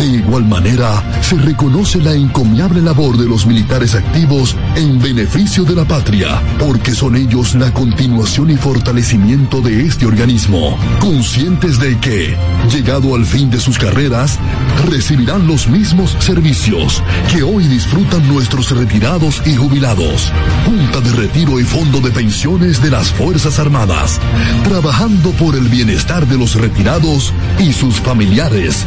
De igual manera, se reconoce la encomiable labor de los militares activos en beneficio de la patria, porque son ellos la continuación y fortalecimiento de este organismo, conscientes de que, llegado al fin de sus carreras, recibirán los mismos servicios que hoy disfrutan nuestros retirados y jubilados. Junta de Retiro y Fondo de Pensiones de las Fuerzas Armadas, trabajando por el bienestar de los retirados y sus familiares.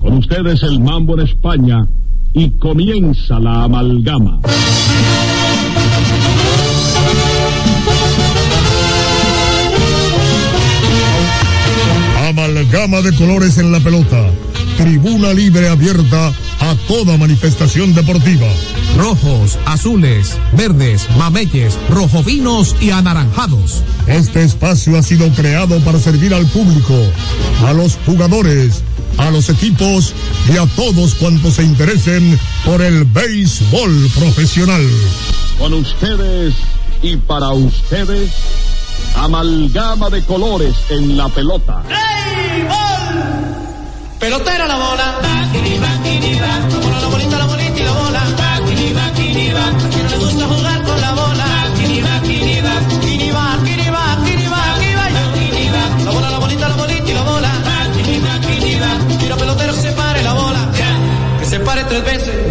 Con ustedes el mambo en España y comienza la amalgama. Amalgama de colores en la pelota. Tribuna libre abierta a toda manifestación deportiva. Rojos, azules, verdes, mameyes, rojovinos y anaranjados. Este espacio ha sido creado para servir al público, a los jugadores, a los equipos y a todos cuantos se interesen por el béisbol profesional. Con ustedes y para ustedes, amalgama de colores en la pelota. Pelotera la bola. Tres veces.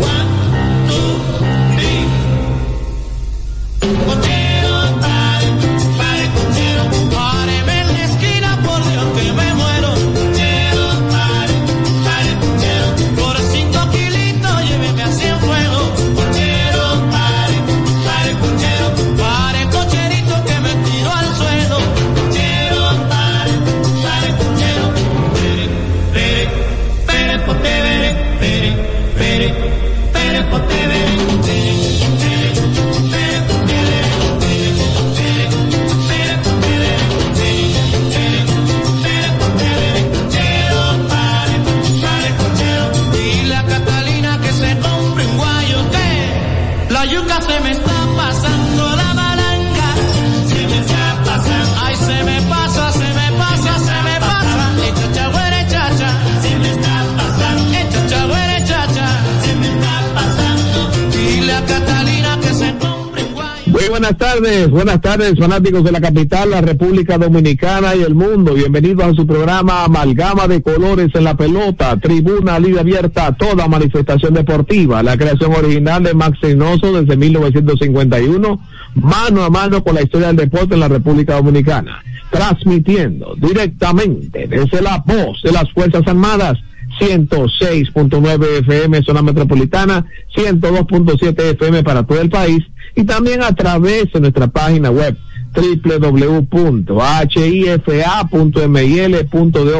Fanáticos de la capital, la República Dominicana y el mundo. Bienvenidos a su programa Amalgama de Colores en la Pelota, tribuna libre abierta a toda manifestación deportiva. La creación original de Max Reynoso desde 1951, mano a mano con la historia del deporte en la República Dominicana. Transmitiendo directamente desde la voz de las Fuerzas Armadas 106.9 FM zona metropolitana, 102.7 FM para todo el país y también a través de nuestra página web www.hifa.mil.do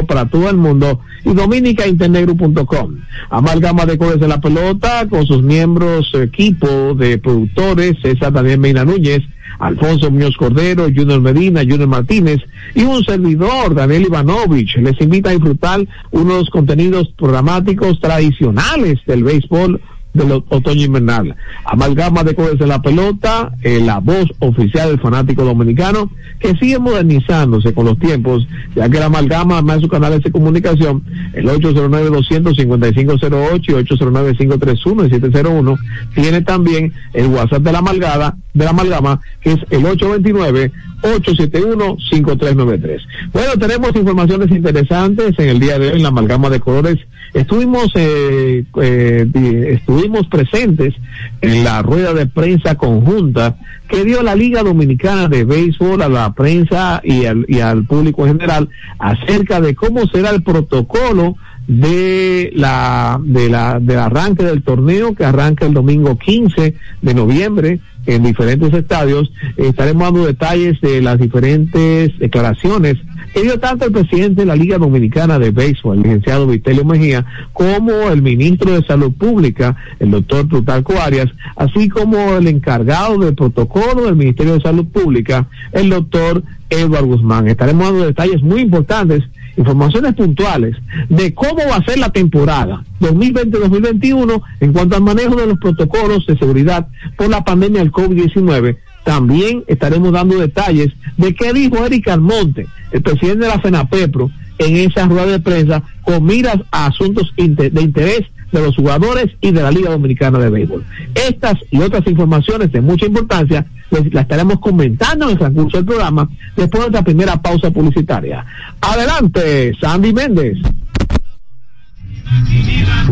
para todo el mundo y dominicainternegro.com. Amalgama de colores de la pelota con sus miembros, equipo de productores, César Daniel Meina Núñez, Alfonso Muñoz Cordero, Junior Medina, Junior Martínez y un servidor, Daniel Ivanovich. Les invita a disfrutar unos contenidos programáticos tradicionales del béisbol del otoño invernal. Amalgama de de la pelota, eh, la voz oficial del fanático dominicano, que sigue modernizándose con los tiempos, ya que la amalgama, además de sus canales de comunicación, el 809-200-5508 y 809-531-701, tiene también el WhatsApp de la amalgama, de la amalgama, que es el 829 871-5393. Bueno, tenemos informaciones interesantes en el día de hoy en la amalgama de colores. Estuvimos, eh, eh, estuvimos presentes en la rueda de prensa conjunta que dio la Liga Dominicana de Béisbol a la prensa y al, y al público en general acerca de cómo será el protocolo de la, de la, del arranque del torneo que arranca el domingo 15 de noviembre en diferentes estadios. Estaremos dando detalles de las diferentes declaraciones que dio tanto el presidente de la Liga Dominicana de Béisbol, el licenciado Vitelio Mejía, como el ministro de Salud Pública, el doctor Plutarco Arias, así como el encargado del protocolo del Ministerio de Salud Pública, el doctor Eduardo Guzmán. Estaremos dando detalles muy importantes informaciones puntuales de cómo va a ser la temporada 2020-2021 en cuanto al manejo de los protocolos de seguridad por la pandemia del COVID-19. También estaremos dando detalles de qué dijo Eric Almonte, el presidente de la FENAPEPRO, en esa rueda de prensa con miras a asuntos de interés de los jugadores y de la Liga Dominicana de Béisbol. Estas y otras informaciones de mucha importancia las estaremos comentando en el transcurso del programa después de nuestra primera pausa publicitaria. Adelante, Sandy Méndez.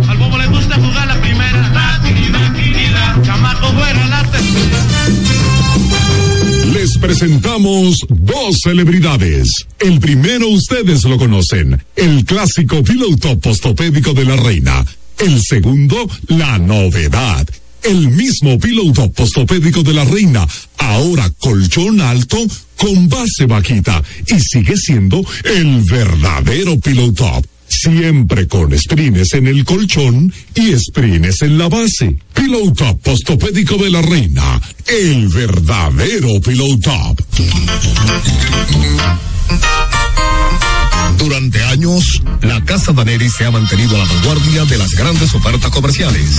Al bobo le gusta jugar la primera. Chamaco fuera la Les presentamos dos celebridades. El primero ustedes lo conocen, el clásico piloto postopédico de la reina. El segundo, la novedad. El mismo piloto postopédico de la reina, ahora colchón alto con base vaquita y sigue siendo el verdadero piloto. Siempre con sprines en el colchón y sprines en la base. Piloto postopédico de la reina, el verdadero piloto Durante años, la Casa Daneri se ha mantenido a la vanguardia de las grandes ofertas comerciales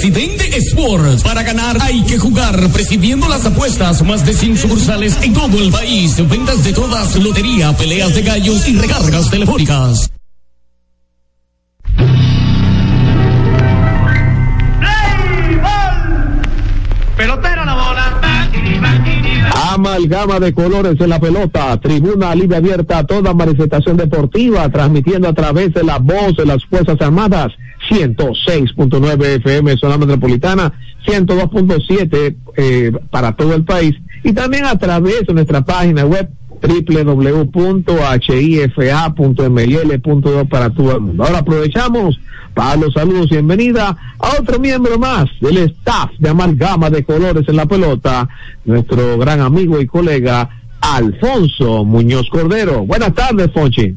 Presidente Sports. Para ganar hay que jugar. Presidiendo las apuestas, más de 100 sucursales en todo el país. Ventas de todas, lotería, peleas de gallos y recargas telefónicas. Pelotero. Amalgama de colores en la pelota, tribuna libre abierta a toda manifestación deportiva, transmitiendo a través de la voz de las Fuerzas Armadas, 106.9 FM zona metropolitana, 102.7 eh, para todo el país. Y también a través de nuestra página web www.hifa.mil.do para todo el mundo. Ahora aprovechamos para los saludos y bienvenida a otro miembro más del staff de Amalgama de Colores en la Pelota, nuestro gran amigo y colega Alfonso Muñoz Cordero. Buenas tardes, Fonchi.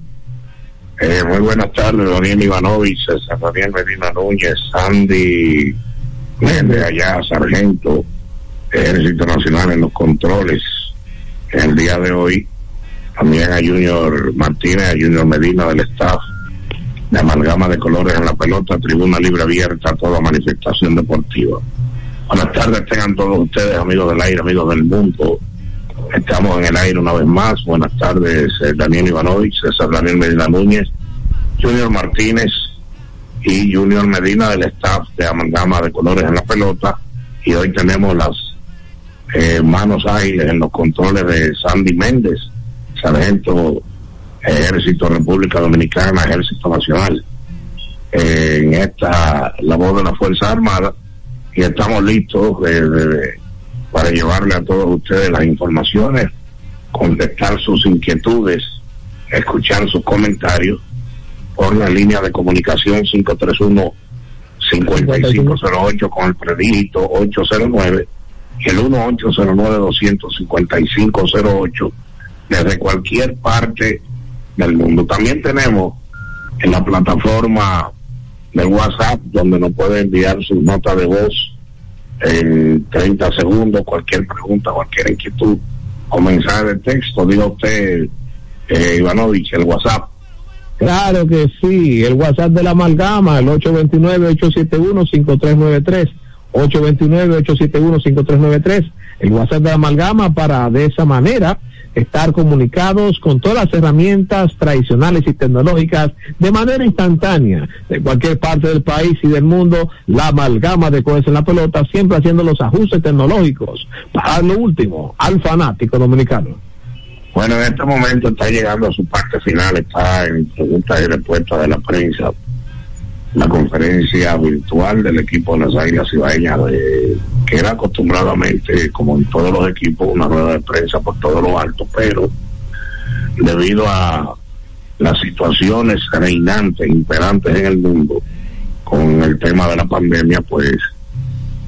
Eh, muy buenas tardes, Daniel Ivanovich, César Daniel Medina Núñez, Sandy Méndez allá, Sargento, Ejército Nacional en los controles. El día de hoy también a Junior Martínez, a Junior Medina del staff de amalgama de colores en la pelota, tribuna libre abierta a toda manifestación deportiva. Buenas tardes, tengan todos ustedes, amigos del aire, amigos del mundo. Estamos en el aire una vez más. Buenas tardes, eh, Daniel Ivanovich, César Daniel Medina Núñez, Junior Martínez y Junior Medina del staff de amalgama de colores en la pelota. Y hoy tenemos las eh, manos ágiles en los controles de Sandy Méndez, sargento Ejército República Dominicana, Ejército Nacional, en esta labor de la Fuerza Armada y estamos listos eh, para llevarle a todos ustedes las informaciones, contestar sus inquietudes, escuchar sus comentarios por la línea de comunicación 531 5508 con el predígito 809 y el 1809 25508 desde cualquier parte del mundo. También tenemos en la plataforma de WhatsApp donde nos puede enviar su nota de voz en 30 segundos, cualquier pregunta, cualquier inquietud o mensaje de texto, diga usted, eh, Ivanovich, el WhatsApp. Claro que sí, el WhatsApp de la amalgama, el 829-871-5393. 829-871-5393, el WhatsApp de Amalgama para de esa manera estar comunicados con todas las herramientas tradicionales y tecnológicas de manera instantánea de cualquier parte del país y del mundo. La amalgama de Codes en la pelota, siempre haciendo los ajustes tecnológicos para lo último al fanático dominicano. Bueno, en este momento está llegando a su parte final, está en preguntas y respuestas de la prensa, la conferencia virtual del equipo de las Águilas Ibaeñas, de, era acostumbradamente, como en todos los equipos, una rueda de prensa por todo lo alto, pero debido a las situaciones reinantes, imperantes en el mundo, con el tema de la pandemia, pues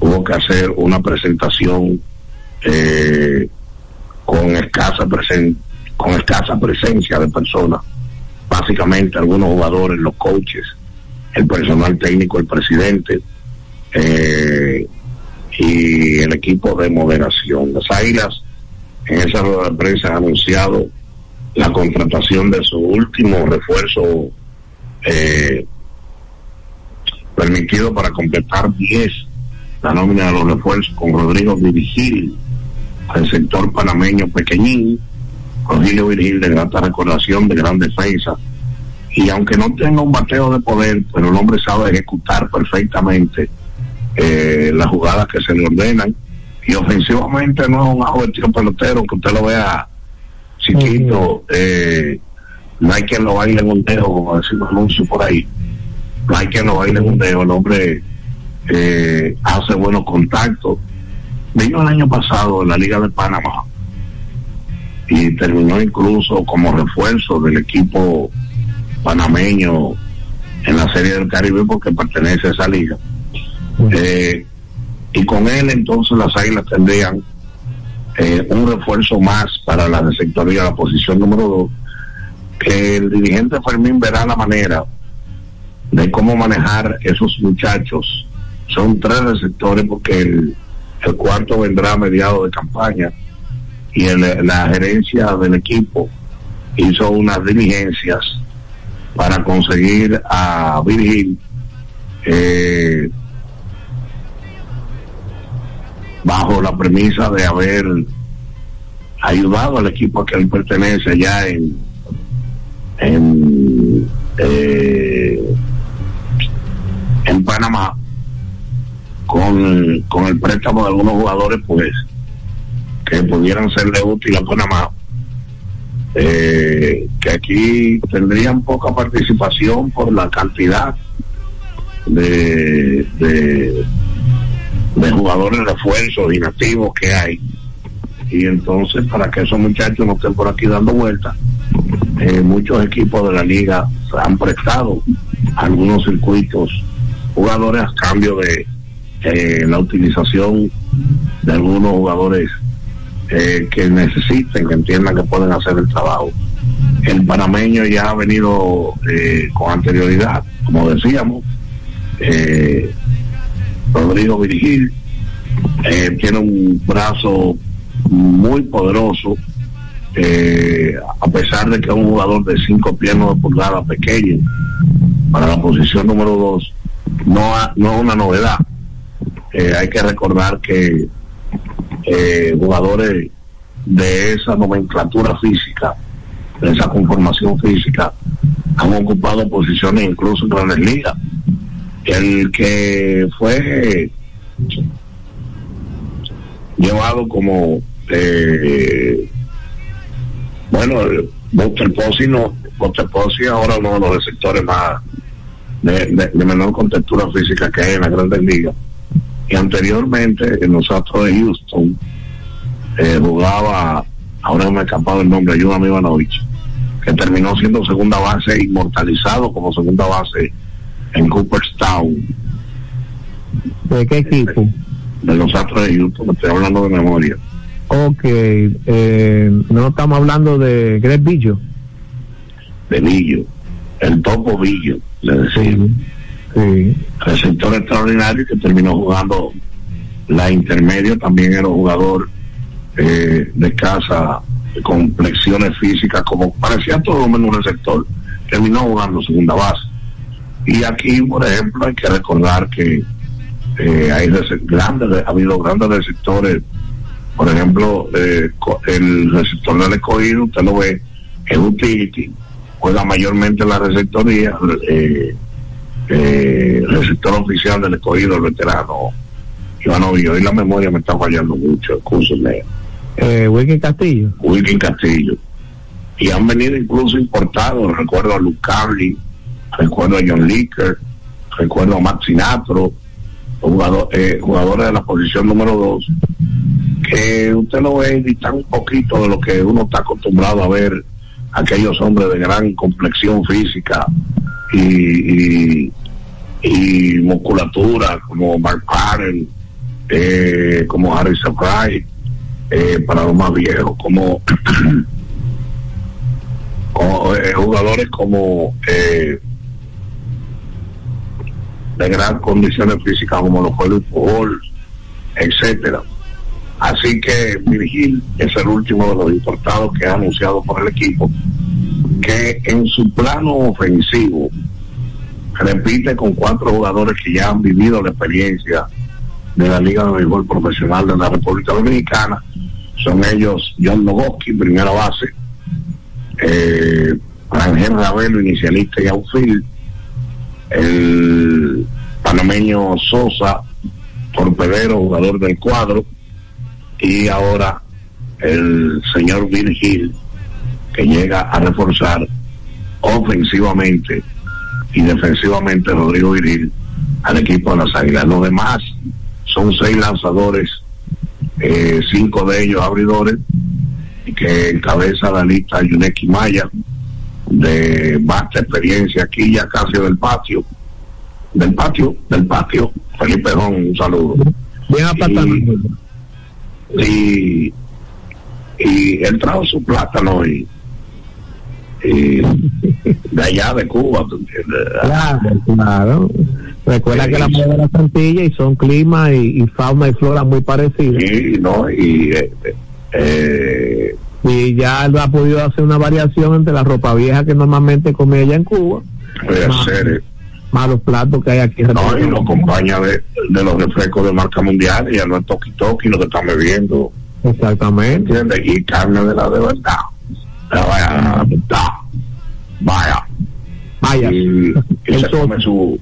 hubo que hacer una presentación eh, con escasa presen con escasa presencia de personas, básicamente algunos jugadores, los coaches, el personal técnico, el presidente eh, y el equipo de moderación. Las Águilas en esa rueda de prensa han anunciado la contratación de su último refuerzo eh, permitido para completar 10 la nómina de los refuerzos con Rodrigo Virgil al sector panameño pequeñín, Rogelio Virgil de grata recordación, de gran defensa. Y aunque no tenga un bateo de poder, pero el hombre sabe ejecutar perfectamente eh, las jugadas que se le ordenan. Y ofensivamente no es un ajo pelotero, que usted lo vea chiquito. eh, no hay quien lo baile en un dedo, como decimos anuncio por ahí. No hay quien lo baile en un dedo. El hombre eh, hace buenos contactos vino el año pasado en la Liga de Panamá y terminó incluso como refuerzo del equipo panameño en la Serie del Caribe porque pertenece a esa liga. Eh, y con él entonces las Águilas tendrían eh, un refuerzo más para la sectoría, la posición número dos, que el dirigente Fermín verá la manera de cómo manejar esos muchachos. Son tres receptores porque el, el cuarto vendrá a mediados de campaña y el, la gerencia del equipo hizo unas diligencias para conseguir a Virgil eh, bajo la premisa de haber ayudado al equipo a que él pertenece allá en en eh, en Panamá con, con el préstamo de algunos jugadores pues que pudieran serle útil a Panamá eh, que aquí tendrían poca participación por la cantidad de, de, de jugadores refuerzos y nativos que hay y entonces para que esos muchachos no estén por aquí dando vueltas eh, muchos equipos de la liga han prestado algunos circuitos jugadores a cambio de eh, la utilización de algunos jugadores eh, que necesiten, que entiendan que pueden hacer el trabajo. El panameño ya ha venido con anterioridad, como decíamos, Rodrigo Virgil eh, tiene un brazo muy poderoso, eh, a pesar de que es un jugador de cinco piernas de pulgada pequeño, para la posición número dos, no, no es una novedad. Eh, hay que recordar que jugadores de esa nomenclatura física, de esa conformación física, han ocupado posiciones incluso en grandes ligas. El que fue llevado como eh, bueno Buster Posey no Buster Posey ahora uno de los receptores más de, menor contextura física que hay en las grandes ligas. Y anteriormente en los Astros de Houston eh, jugaba ahora me ha escapado el nombre Ayuda Ivanovich que terminó siendo segunda base inmortalizado como segunda base en Cooperstown ¿De qué equipo? de los Astros de Houston, estoy hablando de memoria. Ok, eh, no estamos hablando de Greg Billo. de Villo, el Topo Villo, le decimos. Sí. Receptor extraordinario que terminó jugando la intermedia, también era un jugador eh, de casa con flexiones físicas, como parecía todo menos un receptor, terminó jugando segunda base. Y aquí, por ejemplo, hay que recordar que eh, hay grandes, ha habido grandes receptores. Por ejemplo, eh, el receptor del escogido, usted lo ve, es utility, juega mayormente en la receptoría, eh, eh, receptor oficial del escogido, el veterano Ivanovi. Hoy la memoria me está fallando mucho, escúcheme. Eh, Wilkin Castillo. Wilkin Castillo. Y han venido incluso importados, recuerdo a Luke Carly, recuerdo a John Licker, recuerdo a Max Sinatro, eh, jugadores de la posición número dos, que usted lo ve distan un poquito de lo que uno está acostumbrado a ver, aquellos hombres de gran complexión física y, musculatura, como Mark Karen, eh, como Harry Surprise, eh, para los más viejos, como, como, eh, jugadores como eh, de gran condiciones físicas como los fue Luis Pujol, etcétera. Así que Virgil es el último de los importados que ha anunciado por el equipo, que en su plano ofensivo repite con cuatro jugadores que ya han vivido la experiencia de la Liga de Béisbol Profesional de la República Dominicana. Son ellos John Nogoski, primera base, eh, Rangel Ravelo, inicialista y outfield, el panameño Sosa, torpedero, jugador del cuadro, y ahora el señor Virgil, que llega a reforzar ofensivamente y defensivamente Rodrigo Virgil al equipo de las Águilas. Los demás son seis lanzadores, eh, cinco de ellos abridores, que encabeza la lista Yuneki Maya, de vasta experiencia aquí ya casi del patio, del patio, del patio, Felipe Jón, un saludo. Bien apartado. Y, y él trajo su plátano y, y de allá de Cuba, ¿tú entiendes? Claro, claro. Recuerda que la mujer de la Santilla y son clima y, y fauna y flora muy parecidas. Sí, no, y eh, eh, Y ya él ha podido hacer una variación entre la ropa vieja que normalmente come ella en Cuba, puede ser, más los platos que hay aquí no, y lo acompaña de, de los refrescos de marca mundial, y ya no es toki toki lo que están bebiendo, Exactamente. ¿entiendes? Y carne de la de verdad. La vaya, verdad. Vaya. Vaya. Y, y se come su,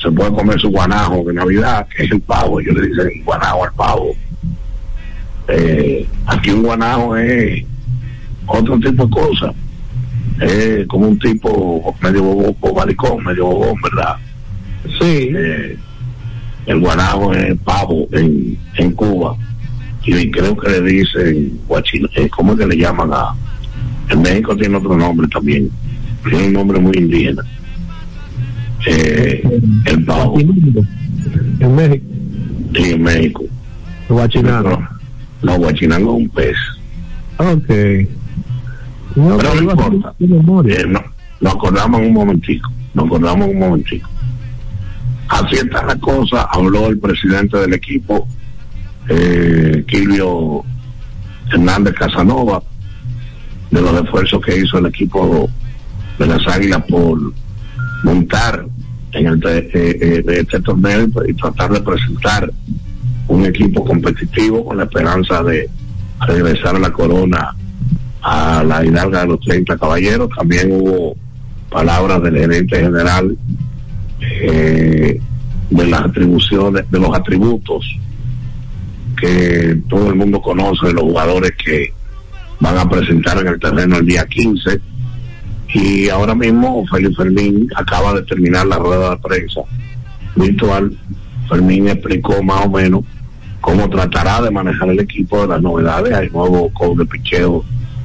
se puede comer su guanajo de Navidad, que es el pavo, ellos le dicen guanajo al pavo. Eh, aquí un guanajo es otro tipo de cosa. Es como un tipo medio bobo, bobalicón, medio bobón, ¿verdad? Sí. Eh, el guanajo es pavo en, en Cuba. Y creo que le dicen, guachino, eh, ¿cómo es que le llaman a...? En México tiene otro nombre también. Tiene un nombre muy indígena. Eh, el pavo. En México. Sí, en México. Guachinango. No, guachinango es un pez. Ok. No, Pero no importa. Eh, no, nos acordamos en un momentico. Nos acordamos en un momentico. Así está la cosa. Habló el presidente del equipo, eh, Kilvio Hernández Casanova, de los esfuerzos que hizo el equipo de las Águilas por montar en el eh, eh, de este torneo y, y tratar de presentar un equipo competitivo con la esperanza de regresar a la corona a la hidalga de los 30 caballeros. También hubo palabras del gerente general eh, de las atribuciones, de los atributos que todo el mundo conoce de los jugadores que van a presentar en el terreno el día 15. Y ahora mismo Félix Fermín acaba de terminar la rueda de prensa virtual. Fermín explicó más o menos cómo tratará de manejar el equipo de las novedades. Hay nuevo coach de picheo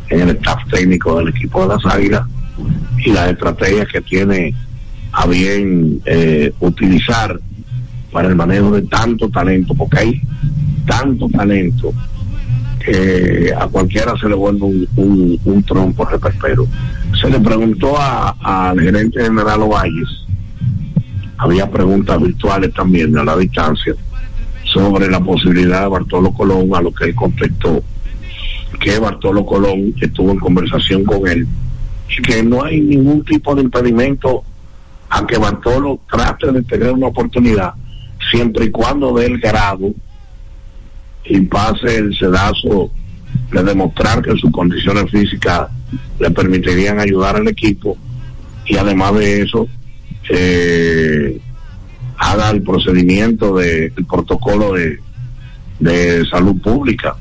en el staff técnico del equipo de las Águilas y las estrategias que tiene a bien eh, utilizar para el manejo de tanto talento, porque hay tanto talento que a cualquiera se le vuelve un, un, un trompo. Se le preguntó al gerente general Ovalles, había preguntas virtuales también a la distancia, sobre la posibilidad de Bartolo Colón, a lo que él contestó que Bartolo Colón estuvo en conversación con él y que no hay ningún tipo de impedimento a que Bartolo trate de tener una oportunidad siempre y cuando dé el grado y pase el sedazo de demostrar que sus condiciones físicas le permitirían ayudar al equipo. Y además de eso eh, haga el procedimiento de el protocolo de, de salud pública.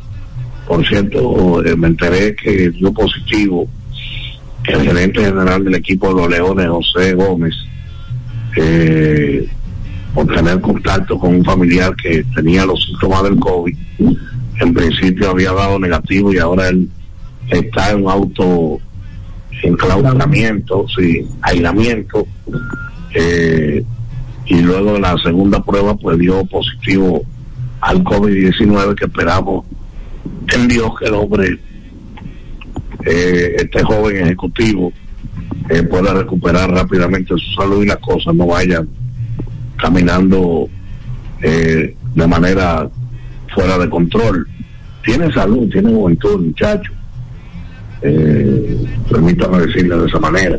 Por cierto eh, me enteré que dio positivo el gerente general del equipo de los Leones José Gómez eh, por tener contacto con un familiar que tenía los síntomas del COVID. En principio había dado negativo y ahora él está en un auto enclaustramiento, sí, aislamiento, eh, y luego la segunda prueba pues dio positivo al COVID-19 que esperamos en Dios que el hombre, eh, este joven ejecutivo, eh, pueda recuperar rápidamente su salud y las cosas no vayan caminando eh, de manera fuera de control. Tiene salud, tiene juventud, muchacho. Eh, permítame decirle de esa manera.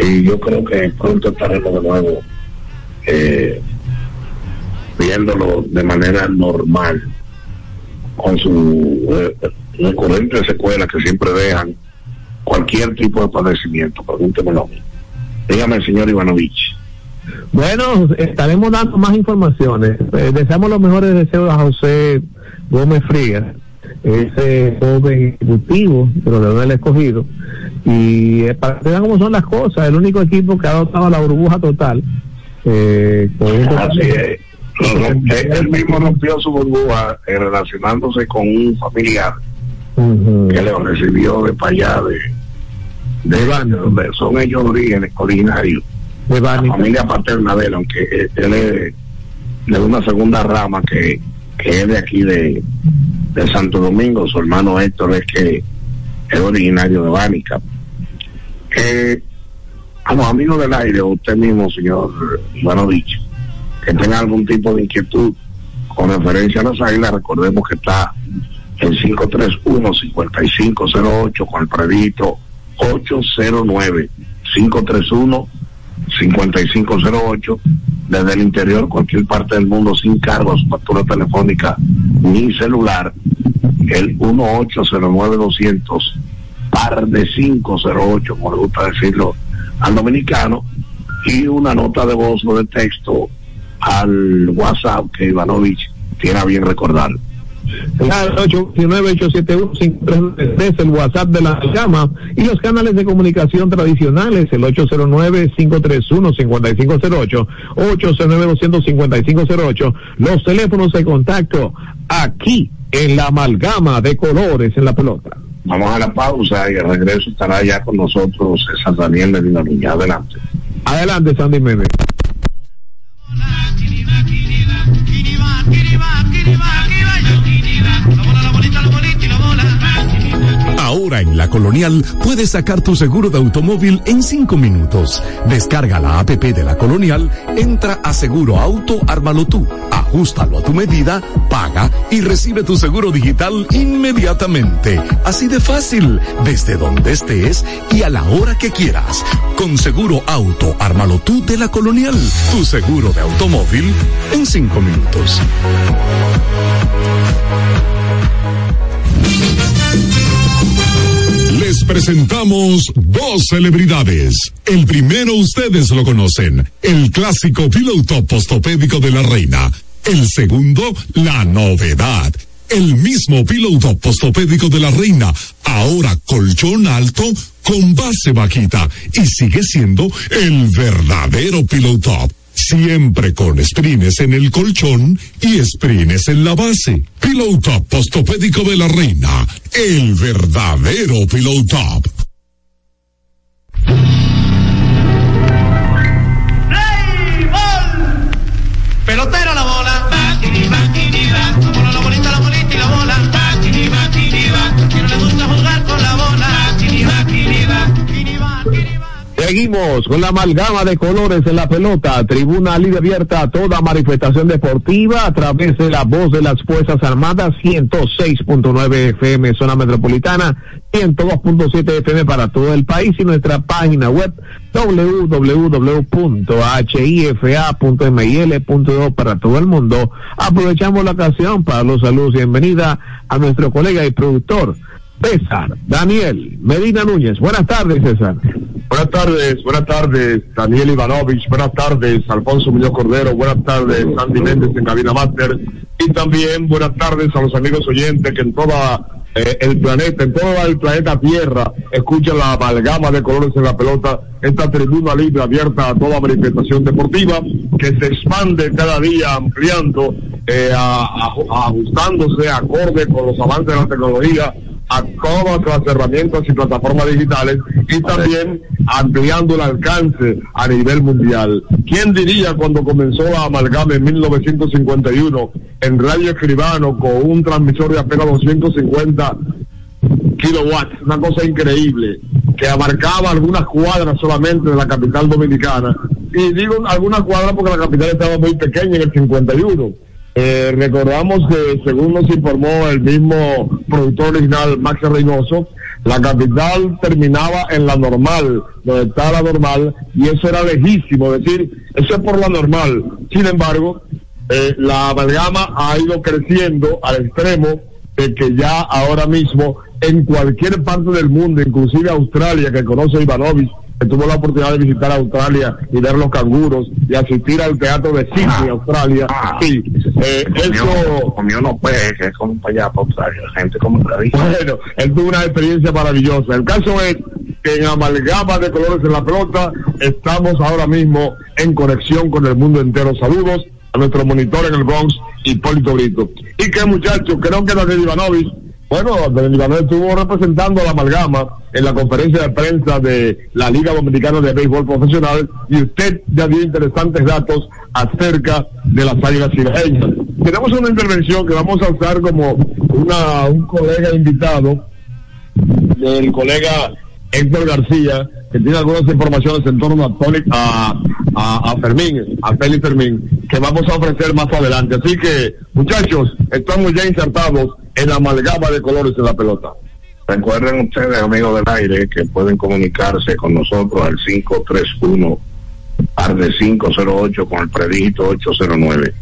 Y yo creo que pronto estaremos de nuevo eh, viéndolo de manera normal, con su eh, recurrente secuela que siempre dejan cualquier tipo de padecimiento. Pregúntemelo. Dígame, señor Ivanovich. Bueno, estaremos dando más informaciones. Eh, deseamos los mejores deseos a José Gómez Frías, ese joven ejecutivo de los del Escogido. Y eh, para que vean cómo son las cosas, el único equipo que ha adoptado la burbuja total. Eh, Así es. Él mismo rompió su burbuja eh, relacionándose con un familiar que le recibió de para allá de, de donde son ellos orígenes, originarios, de la Bani. familia paterna de él, aunque eh, él es de una segunda rama que, que es de aquí de, de Santo Domingo, su hermano Héctor es que es originario de Bánica. Eh, a los amigos del aire, usted mismo, señor Ivanovich, que tenga algún tipo de inquietud con referencia a las águilas, recordemos que está el 531-5508 con el predito 809-531-5508 desde el interior, cualquier parte del mundo, sin cargo a su factura telefónica ni celular, el 1809-200 par de 508, como le gusta decirlo al dominicano, y una nota de voz o de texto al WhatsApp que Ivanovich tiene a bien recordar. Claro, 819-871-5393, el WhatsApp de la gama y los canales de comunicación tradicionales, el 809-531-5508, 809-25508, los teléfonos de contacto aquí en la amalgama de colores en la pelota. Vamos a la pausa y al regreso estará ya con nosotros San Daniel de Dinaluña. Adelante. Adelante, Sandy Méndez. Ahora en la Colonial puedes sacar tu seguro de automóvil en cinco minutos. Descarga la APP de la Colonial, entra a Seguro Auto, ármalo tú, ajustalo a tu medida, paga y recibe tu seguro digital inmediatamente. Así de fácil, desde donde estés y a la hora que quieras. Con Seguro Auto, ármalo tú de la Colonial, tu seguro de automóvil en cinco minutos. Les presentamos dos celebridades. El primero ustedes lo conocen, el clásico piloto postopédico de la reina. El segundo, la novedad. El mismo piloto postopédico de la reina, ahora colchón alto con base bajita y sigue siendo el verdadero piloto. Siempre con sprines en el colchón y sprines en la base. Pillow Top Postopédico de la Reina. El verdadero Pillow Top. Seguimos con la amalgama de colores en la pelota, tribuna libre abierta a toda manifestación deportiva a través de la voz de las Fuerzas Armadas, 106.9 FM zona metropolitana, 102.7 FM para todo el país y nuestra página web www.hifa.mil.do para todo el mundo. Aprovechamos la ocasión para los saludos y bienvenida a nuestro colega y productor César Daniel Medina Núñez. Buenas tardes, César. Buenas tardes, buenas tardes, Daniel Ivanovich, buenas tardes, Alfonso Muñoz Cordero, buenas tardes, Sandy Méndez en Cabina Master, y también buenas tardes a los amigos oyentes que en toda eh, el planeta, en todo el planeta Tierra, escuchan la amalgama de colores en la pelota, esta tribuna libre abierta a toda manifestación deportiva, que se expande cada día ampliando, eh, a- ajustándose acorde con los avances de la tecnología, a todas las herramientas y plataformas digitales y también ampliando el alcance a nivel mundial. ¿Quién diría cuando comenzó la amalgama en 1951 en Radio Escribano con un transmisor de apenas 250 kilowatts, una cosa increíble, que abarcaba algunas cuadras solamente de la capital dominicana. Y digo algunas cuadras porque la capital estaba muy pequeña en el 51. Eh, recordamos que según nos informó el mismo productor original, Max Reynoso, la capital terminaba en la normal, donde está la normal, y eso era lejísimo, decir, eso es por la normal. Sin embargo, eh, la amalgama ha ido creciendo al extremo de que ya ahora mismo en cualquier parte del mundo, inclusive Australia, que conoce Ivanovich, que tuvo la oportunidad de visitar Australia y ver los canguros y asistir al teatro de Sydney, Australia. Sí, eh, eso... Comió unos peces, como para allá, para Australia, la gente como la dice. Bueno, él tuvo una experiencia maravillosa. El caso es que en Amalgama de Colores en la Pelota estamos ahora mismo en conexión con el mundo entero. Saludos a nuestro monitor en el Bronx, Hipólito Brito. Y que muchachos, creo que Daniel Ivanovich, bueno, Ivanovich estuvo representando a la Amalgama en la conferencia de prensa de la Liga Dominicana de Béisbol Profesional y usted ya dio interesantes datos acerca de las águilas cibaeñas. Tenemos una intervención que vamos a usar como una, un colega invitado del colega Héctor García, que tiene algunas informaciones en torno a, Tony- a, a Fermín, a Félix Fermín, que vamos a ofrecer más adelante. Así que, muchachos, estamos ya insertados en la amalgama de colores en la pelota. Recuerden ustedes, amigos del aire, que pueden comunicarse con nosotros al 531 par de 508 con el predígito 809.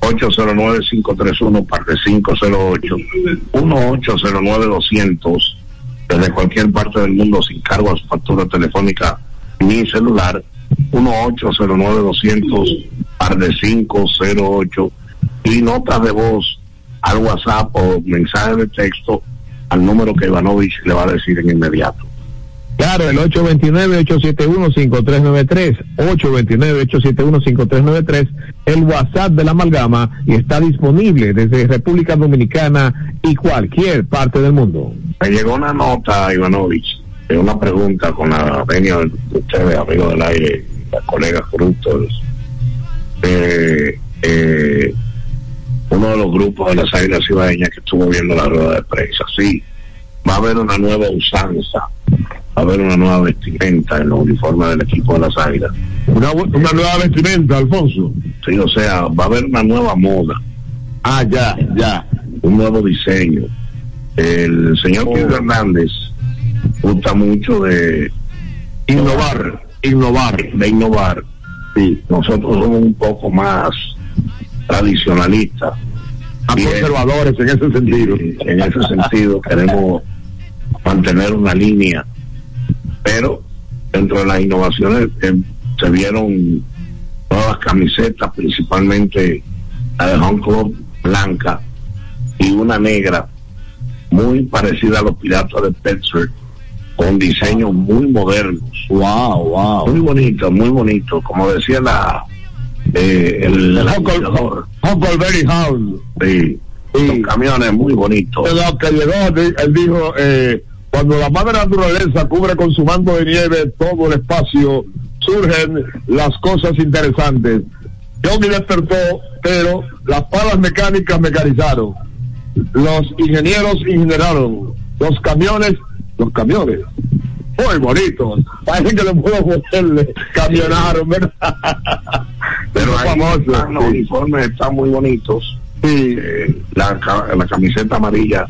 809-531 par de 508 1809-200 desde cualquier parte del mundo sin cargo a su factura telefónica ni celular 1809-200 par de 508 y notas de voz al WhatsApp o mensaje de texto al número que Ivanovich le va a decir en inmediato. Claro, el 829-871-5393, 829-871-5393, el WhatsApp de la amalgama y está disponible desde República Dominicana y cualquier parte del mundo. Me llegó una nota, Ivanovich, de una pregunta con la venia de ustedes, amigos del aire, las colegas corruptos, de eh, uno de los grupos de las águilas cibaeñas que estuvo viendo la rueda de prensa. Sí, va a haber una nueva usanza, va a haber una nueva vestimenta en los uniformes del equipo de las águilas. Una, una nueva vestimenta, Alfonso. Sí, o sea, va a haber una nueva moda. Ah, ya, ya. Un nuevo diseño. El señor Oh. Pedro Hernández gusta mucho de Innovar, innovar. de innovar. Sí, nosotros somos un poco más tradicionalistas. A Bien. conservadores en ese sentido. En ese sentido queremos mantener una línea, pero dentro de las innovaciones eh, se vieron nuevas camisetas, principalmente la de Hong Kong blanca y una negra muy parecida a los piratas de Pittsburgh con diseños muy modernos. Wow, wow. Muy bonito, muy bonito. Como decía la eh, el, Huckleberry Hound. sí, Sí. los camiones muy bonitos. De lo que llegó, él dijo, eh, cuando la madre naturaleza cubre con su manto de nieve todo el espacio, surgen las cosas interesantes. Yogi despertó, pero las palas mecánicas mecanizaron. Los ingenieros ingeneraron. Los camiones, los camiones. Muy bonitos. Parece que le puedo ponerle camionaron, ¿verdad? Pero están los uniformes están muy bonitos. Sí. Eh, la, la camiseta amarilla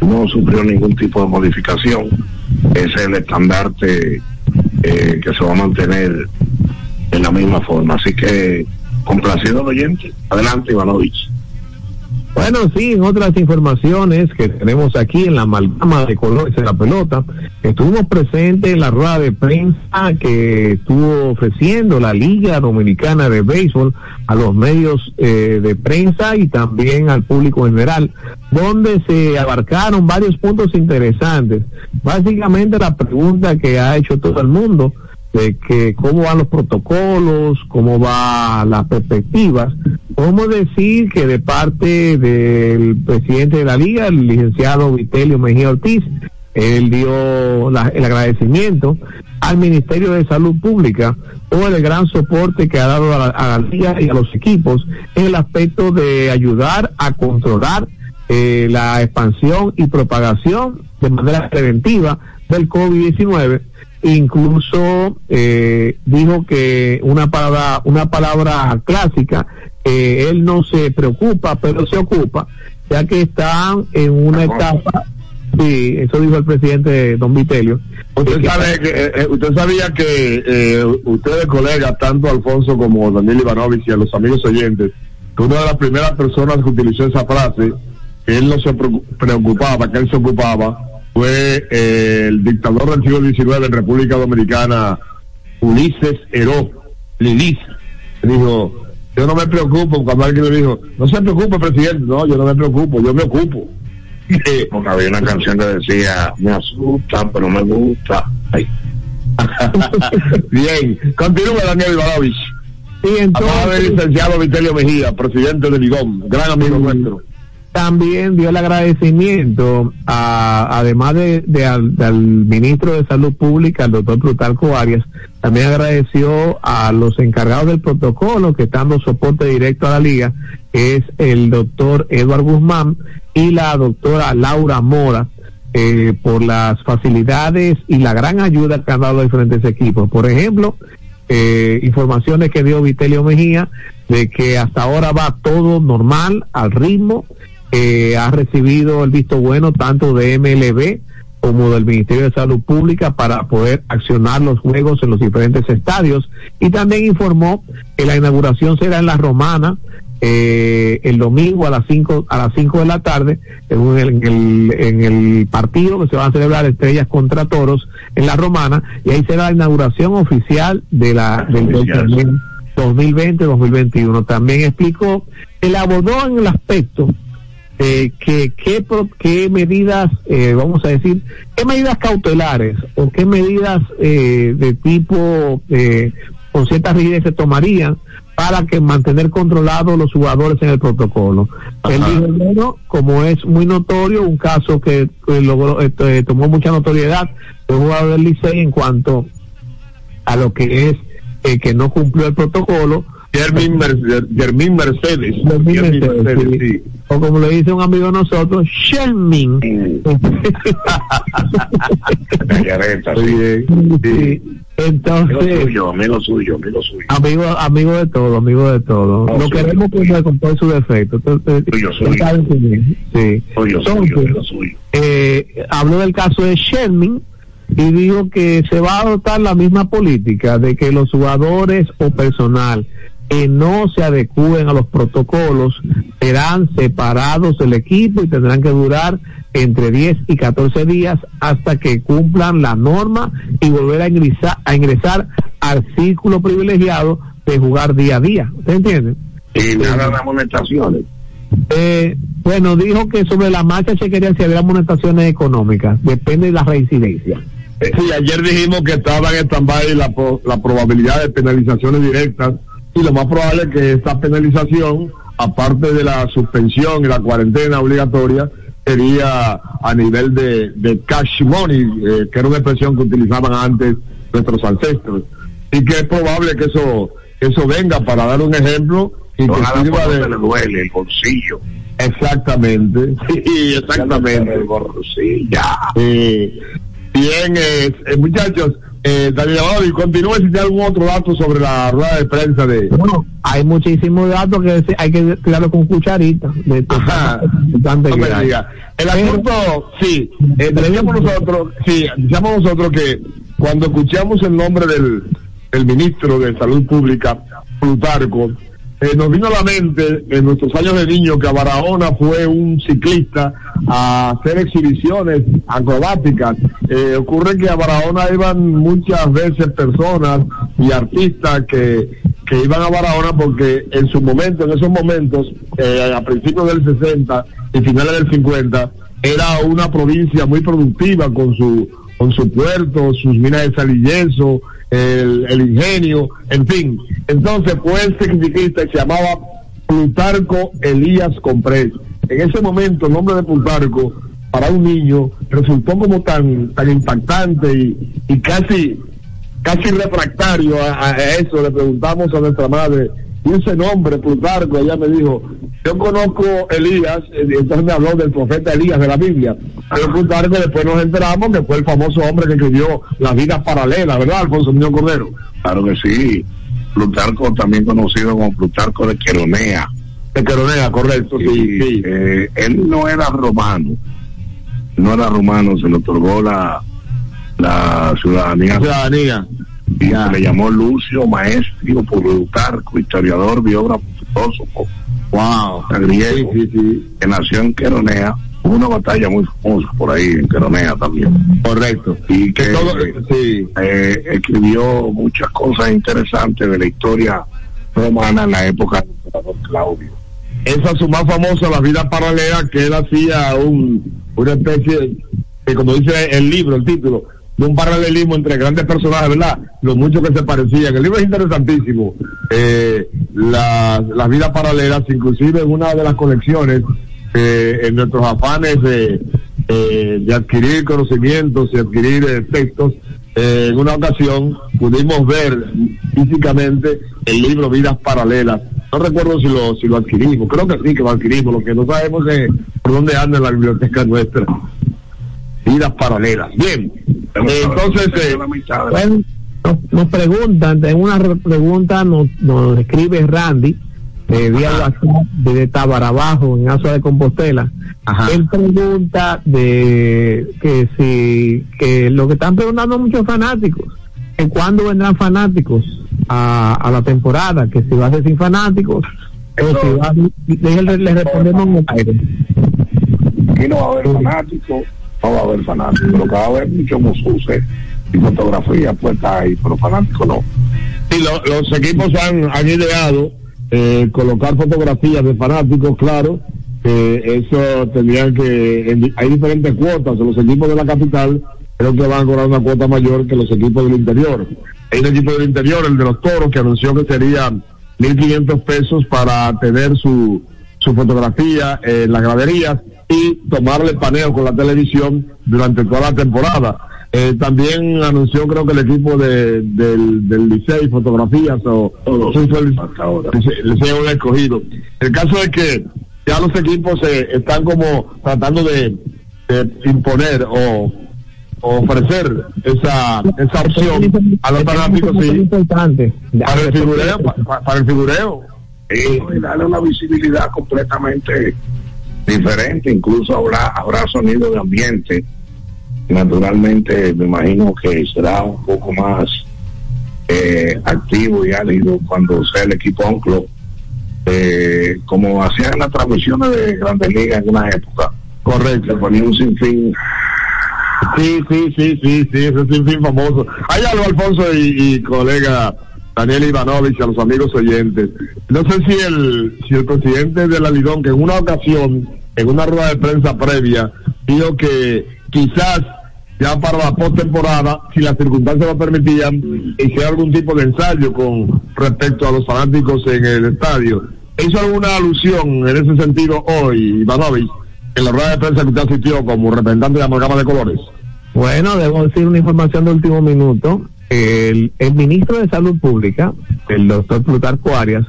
no sufrió ningún tipo de modificación. Es el estandarte eh, que se va a mantener en la misma forma. Así que, complacido el oyente. Adelante, Ivanovich. Bueno, sí, otras informaciones que tenemos aquí en la amalgama de colores de la pelota, estuvimos presentes en la rueda de prensa que estuvo ofreciendo la Liga Dominicana de Béisbol a los medios eh, de prensa y también al público en general, donde se abarcaron varios puntos interesantes. Básicamente la pregunta que ha hecho todo el mundo, de que cómo van los protocolos, cómo van las perspectivas. Podemos decir que de parte del presidente de la liga, el licenciado Vitelio Mejía Ortiz, él dio la- el agradecimiento al Ministerio de Salud Pública por el gran soporte que ha dado a la, a la liga y a los equipos en el aspecto de ayudar a controlar eh, la expansión y propagación de manera preventiva del COVID-19 incluso eh, dijo que una palabra una palabra clásica eh, él no se preocupa pero se ocupa ya que están en una etapa sí eso dijo el presidente don Vitelio. Usted sabe que, eh, eh, usted sabía que eh, ustedes colegas, tanto Alfonso como Daniel Ivanovich y a los amigos oyentes, que una de las primeras personas que utilizó esa frase, que él no se preocu- preocupaba, que él se ocupaba, fue eh, el dictador del siglo XIX en República Dominicana, Ulises Heró, Lilis, dijo, yo no me preocupo, cuando alguien le dijo, no se preocupe presidente, no, yo no me preocupo, yo me ocupo. Porque había una canción que decía, me asusta, pero me gusta. Ay, Bien, continúa Daniel Ivanovich. Sí, Acaba del entonces licenciado Vitelio Mejía, presidente de Ligón, gran amigo nuestro. También dio el agradecimiento a, además de, al, ministro de Salud Pública, el doctor Plutarco Arias, también agradeció a los encargados del protocolo que están dando soporte directo a la liga, que es el doctor Eduardo Guzmán y la doctora Laura Mora, eh, por las facilidades y la gran ayuda que han dado a diferentes equipos. Por ejemplo, eh, informaciones que dio Vitelio Mejía de que hasta ahora va todo normal, al ritmo, eh, ha recibido el visto bueno tanto de MLB como del Ministerio de Salud Pública para poder accionar los juegos en los diferentes estadios y también informó que la inauguración será en la Romana eh, el domingo a las 5 a las 5 de la tarde en el, en, el, en el partido que se va a celebrar Estrellas contra Toros en la Romana y ahí será la inauguración oficial de la del, del torneo 2020-2021. También explicó, él abordó en el aspecto de que qué, qué medidas, eh, vamos a decir, qué medidas cautelares o qué medidas eh, de tipo eh, con cierta rigidez se tomarían para que mantener controlados los jugadores en el protocolo. Él dijo, bueno, como es muy notorio, un caso que, que logró, este, tomó mucha notoriedad de un jugador del Licey en cuanto a lo que es eh, que no cumplió el protocolo. Germín Mercedes. Germín Mercedes. Germín Germín Mercedes, Mercedes, sí. sí. O como le dice un amigo de nosotros, Shermin. Amigo Entonces, suyo, amigo suyo, amigo suyo. amigo, amigo de todo, amigo de todo. No, Lo queremos como con todo su defecto. Entonces, Suyo, suyo. Sí. Suyo, suyo. eh, habló del caso de Sherman y dijo que se va a adoptar la misma política de que los jugadores o personal que no se adecúen a los protocolos serán separados del equipo y tendrán que durar entre 10 y 14 días hasta que cumplan la norma y volver a ingresar, a ingresar al círculo privilegiado de jugar día a día. ¿Usted entiende? Y nada de amonestaciones. Eh, bueno, dijo que sobre la marcha se quería si había amonestaciones económicas. Depende de la reincidencia. Sí, ayer dijimos que estaba en stand-by la, la probabilidad de penalizaciones directas y lo más probable es que esta penalización, aparte de la suspensión y la cuarentena obligatoria, sería a nivel de, de cash money, eh, que era una expresión que utilizaban antes nuestros ancestros. Y que es probable que eso, eso venga para dar un ejemplo y que sirva de... le duele el bolsillo. Exactamente, sí, exactamente. El bolsillo. Eh, Bien, eh, muchachos, eh, Daniel Abado, y continúe si tiene algún otro dato sobre la rueda de prensa de... Bueno, hay muchísimos datos que hay que tirarlo con cucharita. De, Ajá. No me diga. El asunto, sí, eh, decíamos nosotros, sí, decíamos nosotros que cuando escuchamos el nombre del, del ministro de Salud Pública, Plutarco, eh, nos vino a la mente en nuestros años de niño que a Barahona fue un ciclista a hacer exhibiciones acrobáticas. Eh, ocurre que a Barahona iban muchas veces personas y artistas que, que iban a Barahona porque en su momento, en esos momentos, eh, a principios del 60 y finales del 50, era una provincia muy productiva con su con su puerto, sus minas de sal y yeso, el, el ingenio, en fin. Entonces fue este ciclista que se llamaba Plutarco Elías Comprés. En ese momento el nombre de Plutarco para un niño resultó como tan tan impactante y, y casi casi refractario a eso. Le preguntamos a nuestra madre, ¿y ese nombre, Plutarco? Ella me dijo, yo conozco Elías, entonces me habló del profeta Elías de la Biblia. Pero Plutarco después nos enteramos que fue el famoso hombre que escribió las vidas paralelas, ¿verdad, Alfonso Muñoz Cordero? Claro que sí. Plutarco, también conocido como Plutarco de Queronea. De Queronea, correcto, sí, sí. Eh, él no era romano, no era romano, se le otorgó la, la ciudadanía. Ciudadanía. Y se le llamó Lucio Maestro Plutarco, historiador, biógrafo, filósofo. Wow. Griego, que nació en Queronea. Hubo una batalla muy famosa por ahí en Queronea también. Correcto. Y que todo- eh, eh, escribió muchas cosas interesantes de la historia romana en la época del emperador Claudio. Esa es su más famosa, la vida paralela, que él hacía un, una especie, de, como dice el libro, el título, un paralelismo entre grandes personajes, ¿verdad? Lo mucho que se parecían. El libro es interesantísimo. Eh, las, vidas paralelas, inclusive en una de las colecciones, eh, en nuestros afanes de, eh, de adquirir conocimientos y adquirir eh, textos, eh, en una ocasión pudimos ver físicamente el libro Vidas Paralelas. No recuerdo si lo, si lo adquirimos, creo que sí que lo adquirimos, lo que no sabemos es por dónde anda en la biblioteca nuestra. Vidas Paralelas. Bien, Eh, entonces... eh, Bueno, nos, nos preguntan, en una re- pregunta nos, nos escribe Randy, eh, vía WhatsApp, desde Tabarabajo, en Aso de Compostela. Él pregunta de que si, que lo que están preguntando muchos fanáticos, que cuándo vendrán fanáticos a, a la temporada, que si va a ser sin fanáticos, o si va a, le, le respondemos en el aire. Aquí no va a haber fanáticos, no va a haber fanáticos, lo que va a haber mucho musuce y fotografía puesta ahí, pero fanáticos no. Sí, lo- los equipos han, han ideado eh, colocar fotografías de fanáticos, claro. eh, eso tendrían que. en- hay diferentes cuotas. Los equipos de la capital creo que van a cobrar una cuota mayor que los equipos del interior. Hay un equipo del interior, el de los toros, que anunció que serían 1.500 pesos para tener su, su fotografía en las graderías y tomarle paneo con la televisión durante toda la temporada. Eh, también anunció creo que el equipo de, del, del Licey fotografías o sí, fue el, Licey- Licey un escogido. El caso es que ya los equipos eh, están como tratando de, de imponer o, o ofrecer esa, esa opción a los fanáticos sí, importante. para el figureo, pa- pa- para el figureo. y darle una visibilidad completamente diferente, incluso habrá, habrá sonido de ambiente. Naturalmente, me imagino que será un poco más eh, activo y álido cuando sea el equipo Onclo, eh, como hacían las transmisiones de Grandes Ligas en una época. Correcto. Se ponía un sinfín. Sí, sí, sí, sí, sí, ese es un fin famoso. Hay algo, Alfonso y, y colega Daniel Ivanovich, a los amigos oyentes. No sé si el, si el presidente de la Lidón, que en una ocasión, en una rueda de prensa previa, dijo que quizás ya para la postemporada, si las circunstancias lo permitían, hiciera algún tipo de ensayo con respecto a los fanáticos en el estadio. ¿Hizo alguna alusión en ese sentido hoy, Ivanovich, en la rueda de prensa que usted asistió como representante de Amalgama de Colores? Bueno, debo decir una información de último minuto. El, el ministro de Salud Pública, el doctor Plutarco Arias,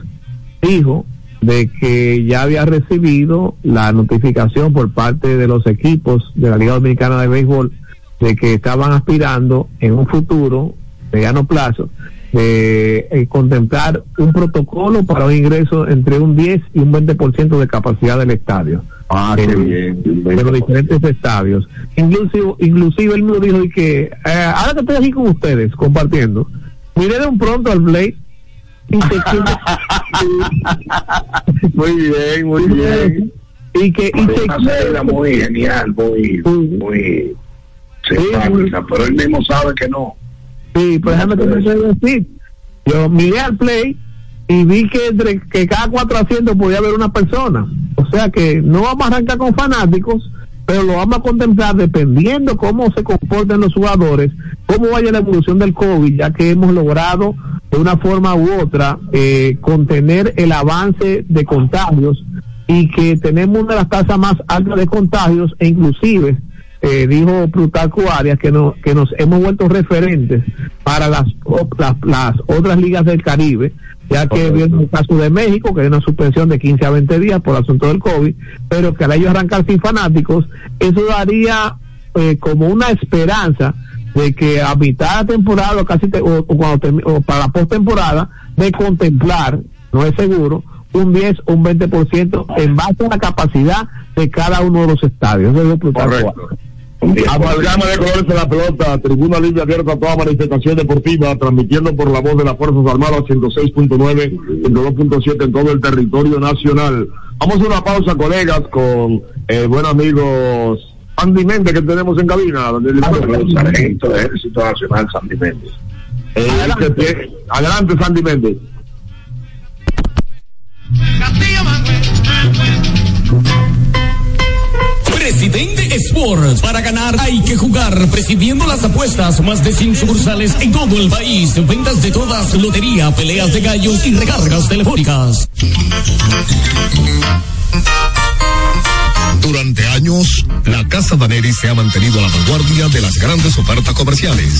dijo de que ya había recibido la notificación por parte de los equipos de la Liga Dominicana de Béisbol de que estaban aspirando en un futuro, mediano plazo, de eh, contemplar un protocolo para un ingreso entre un 10 y un 20% de capacidad del estadio. Ah, qué bien. De los diferentes estadios. Inclusive, inclusive él me dijo y que, eh, ahora que estoy aquí con ustedes, compartiendo, miré un pronto al Blade y se Muy bien, muy bien. y que y se Una muy genial, muy, muy simpática, pero él mismo sabe que no. Sí, pues déjame te decir. Yo miré al play y vi que entre que cada cuatro asientos podía haber una persona. O sea que no vamos a arrancar con fanáticos, pero lo vamos a contemplar dependiendo cómo se comporten los jugadores, cómo vaya la evolución del COVID, ya que hemos logrado de una forma u otra eh, contener el avance de contagios y que tenemos una de las tasas más altas de contagios e inclusive eh, dijo Plutarco Arias que, no, que nos hemos vuelto referentes para las, las, las otras ligas del Caribe, ya que viene el caso de México, que hay una suspensión de 15 a 20 días por asunto del COVID, pero que al ellos arrancar sin fanáticos, eso daría eh, como una esperanza de que a mitad de temporada o casi te- o, o cuando termi- o para la postemporada de contemplar, no es seguro, un 10 o un 20% en base a la capacidad de cada uno de los estadios. Eso es Plutarco Correcto. Amalgama de colores en la pelota, tribuna libre abierta a toda manifestación deportiva, transmitiendo por la voz de las Fuerzas Armadas 106.9, 102.7 en todo el territorio nacional. Vamos a una pausa, colegas, con el buen amigo Andy Méndez que tenemos en cabina. el sargento Ejército Nacional, Sandy Méndez. Eh, tiene- Adelante, Sandy Méndez. Presidente Sports. Para ganar hay que jugar. Presidiendo las apuestas. Más de 100 sucursales en todo el país. Ventas de todas. Lotería, peleas de gallos y recargas telefónicas. Durante años, la Casa Daneri se ha mantenido a la vanguardia de las grandes ofertas comerciales.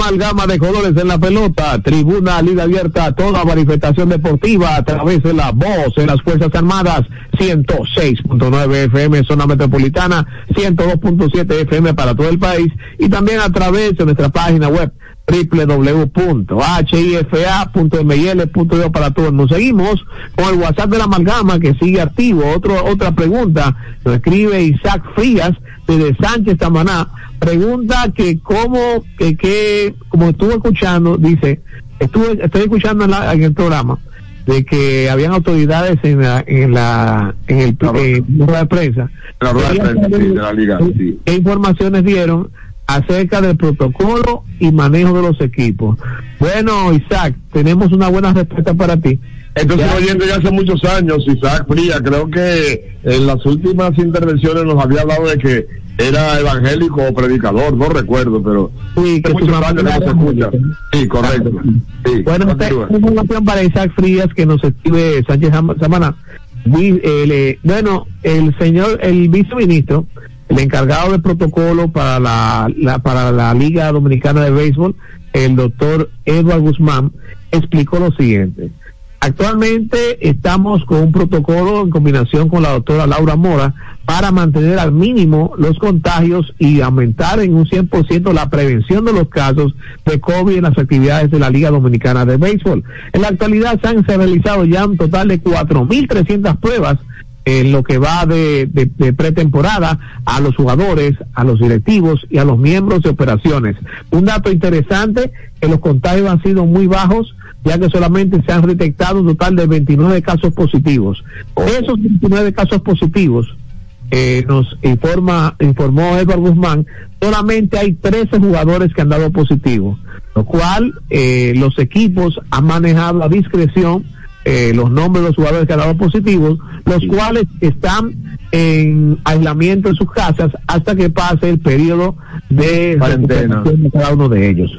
Amalgama de colores en la pelota, tribuna liga abierta, toda manifestación deportiva a través de la voz de las Fuerzas Armadas, 106.9 FM zona metropolitana, 102.7 FM para todo el país. Y también a través de nuestra página web www.hifa.mil.do para todo el mundo. Seguimos con el WhatsApp de la amalgama que sigue activo. Otro, otra pregunta, nos escribe Isaac Frías desde Sánchez Tamaná. Pregunta que cómo, que, que, como estuve escuchando, dice, estuve, estoy escuchando en, la- en el programa de que habían autoridades en la, en la, en el, la rueda de prensa. La rueda de prensa, sí, de la liga, sí. ¿Qué informaciones dieron acerca del protocolo y manejo de los equipos? Bueno, Isaac, tenemos una buena respuesta para ti. Entonces, Ya- oyendo ya hace muchos años, Isaac Fría, creo que en las últimas intervenciones nos había hablado de que era evangélico o predicador, no recuerdo, pero Sí, que muchos años que no se escucha. Sí, correcto. Sí, Bueno, información para Isaac Frías que nos escribe Sánchez Sam- Samaná. Vi- el, eh, bueno, el señor, el viceministro, el encargado del protocolo para la, para la Liga Dominicana de Béisbol, el doctor Edward Guzmán, explicó lo siguiente. Actualmente estamos con un protocolo en combinación con la doctora Laura Mora para mantener al mínimo los contagios y aumentar en un 100% la prevención de los casos de COVID en las actividades de la Liga Dominicana de Béisbol. En la actualidad se han realizado ya un total de 4.300 pruebas en lo que va de, de- de pretemporada a los jugadores, a los directivos y a los miembros de operaciones. Un dato interesante, que los contagios han sido muy bajos, ya que solamente se han detectado un total de 29 casos positivos. De esos 29 casos positivos, eh, nos informa, informó Edward Guzmán, solamente hay 13 jugadores que han dado positivo, lo cual eh, los equipos han manejado a discreción eh, los nombres de los jugadores que han dado positivos, los cuales están en aislamiento en sus casas hasta que pase el periodo de Cuarentena. de cada uno de ellos.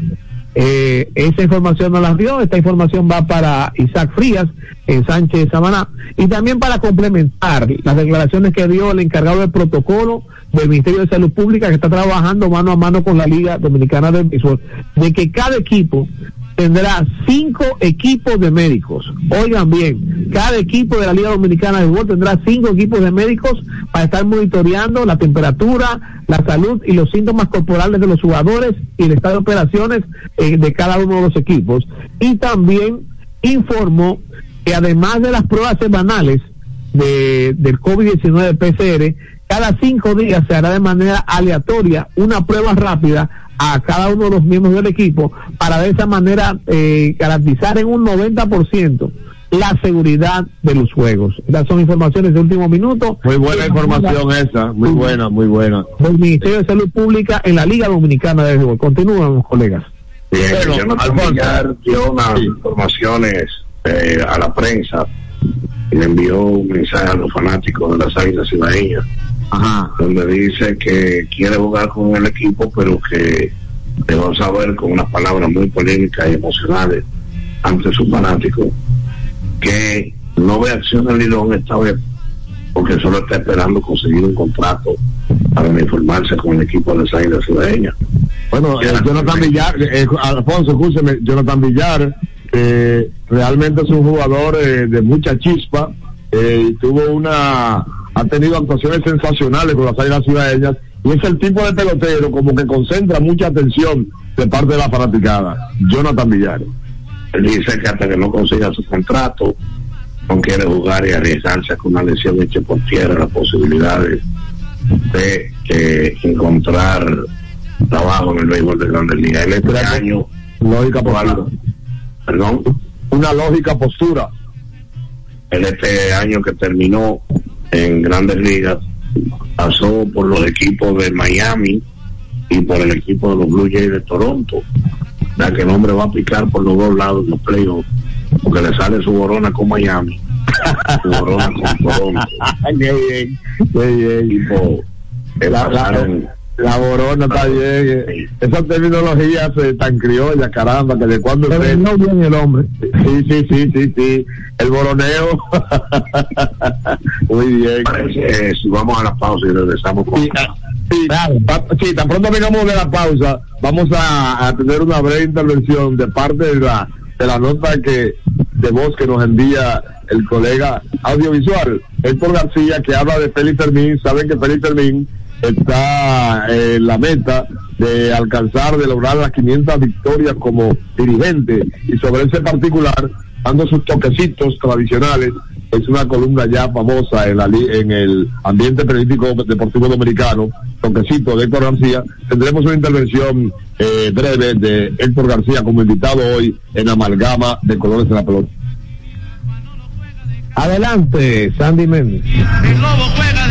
Eh, esa información no la dio, esta información va para Isaac Frías en Sánchez Samaná y también para complementar las declaraciones que dio el encargado del protocolo del Ministerio de Salud Pública que está trabajando mano a mano con la Liga Dominicana del Béisbol, de que cada equipo tendrá cinco equipos de médicos. Oigan bien, cada equipo de la Liga Dominicana de Béisbol tendrá cinco equipos de médicos para estar monitoreando la temperatura, la salud y los síntomas corporales de los jugadores y el estado de operaciones eh, de cada uno de los equipos. Y también informó que además de las pruebas semanales de, del COVID-19 PCR, cada cinco días se hará de manera aleatoria una prueba rápida a cada uno de los miembros del equipo para de esa manera eh, garantizar en un 90% la seguridad de los juegos. Estas son informaciones de último minuto. Muy buena información esa, muy buena, muy buena. Del Ministerio de Salud Pública en la Liga Dominicana de Béisbol. Continúan, colegas. Bien, Bueno, yo no Alfonso. Dio unas informaciones eh, a la prensa y le envió un mensaje a los fanáticos de las Águilas Cibaeñas, donde dice que quiere jugar con el equipo, pero que dejó saber con unas palabras muy polémicas y emocionales ante sus fanáticos que no ve acción en Lidón esta vez porque solo está esperando conseguir un contrato para uniformarse con el equipo de las Águilas Cibaeñas. Bueno, eh, Jonathan Villar, eh, Alfonso, escúcheme, Jonathan Villar, eh, realmente es un jugador eh, de mucha chispa, eh, y tuvo una, ha tenido actuaciones sensacionales con las águilas ciudadeñas, y es el tipo de pelotero como que concentra mucha atención de parte de la fanaticada. Jonathan Villar. Él dice que hasta que no consiga su contrato, no quiere jugar y arriesgarse con una lesión hecha por tierra, las posibilidades de eh, encontrar trabajo en el béisbol de Grandes Ligas. Él este año, lógica postura. perdón, una lógica postura. Él este año que terminó en Grandes Ligas pasó por los equipos de Miami y por el equipo de los Blue Jays de Toronto. Ya que el hombre va a picar por los dos lados en los playoffs, porque le sale su borona con Miami, su borona con Toronto. qué bien, qué bien. Tipo, pasaron- la borona está bien. eh. Esas terminologías eh, tan criollas, caramba, que de cuando usted... No bien el hombre. Sí, sí, sí, sí, sí. El boroneo. Muy bien. Parece, eh, si vamos a la pausa y regresamos con Sí, sí, tan pronto vengamos de la pausa, vamos a, a tener una breve intervención de parte de la, de la nota que de voz que nos envía el colega audiovisual, Héctor García, que habla de Félix Fermín. Saben que Félix Fermín está en la meta de alcanzar, de lograr las 500 victorias como dirigente y sobre ese particular, dando sus toquecitos tradicionales, es una columna ya famosa en, la, en el ambiente periodístico deportivo dominicano, toquecito de Héctor García. Tendremos una intervención eh, breve de Héctor García como invitado hoy en Amalgama de Colores en la Pelota. Adelante, Sandy Méndez. El lobo juega de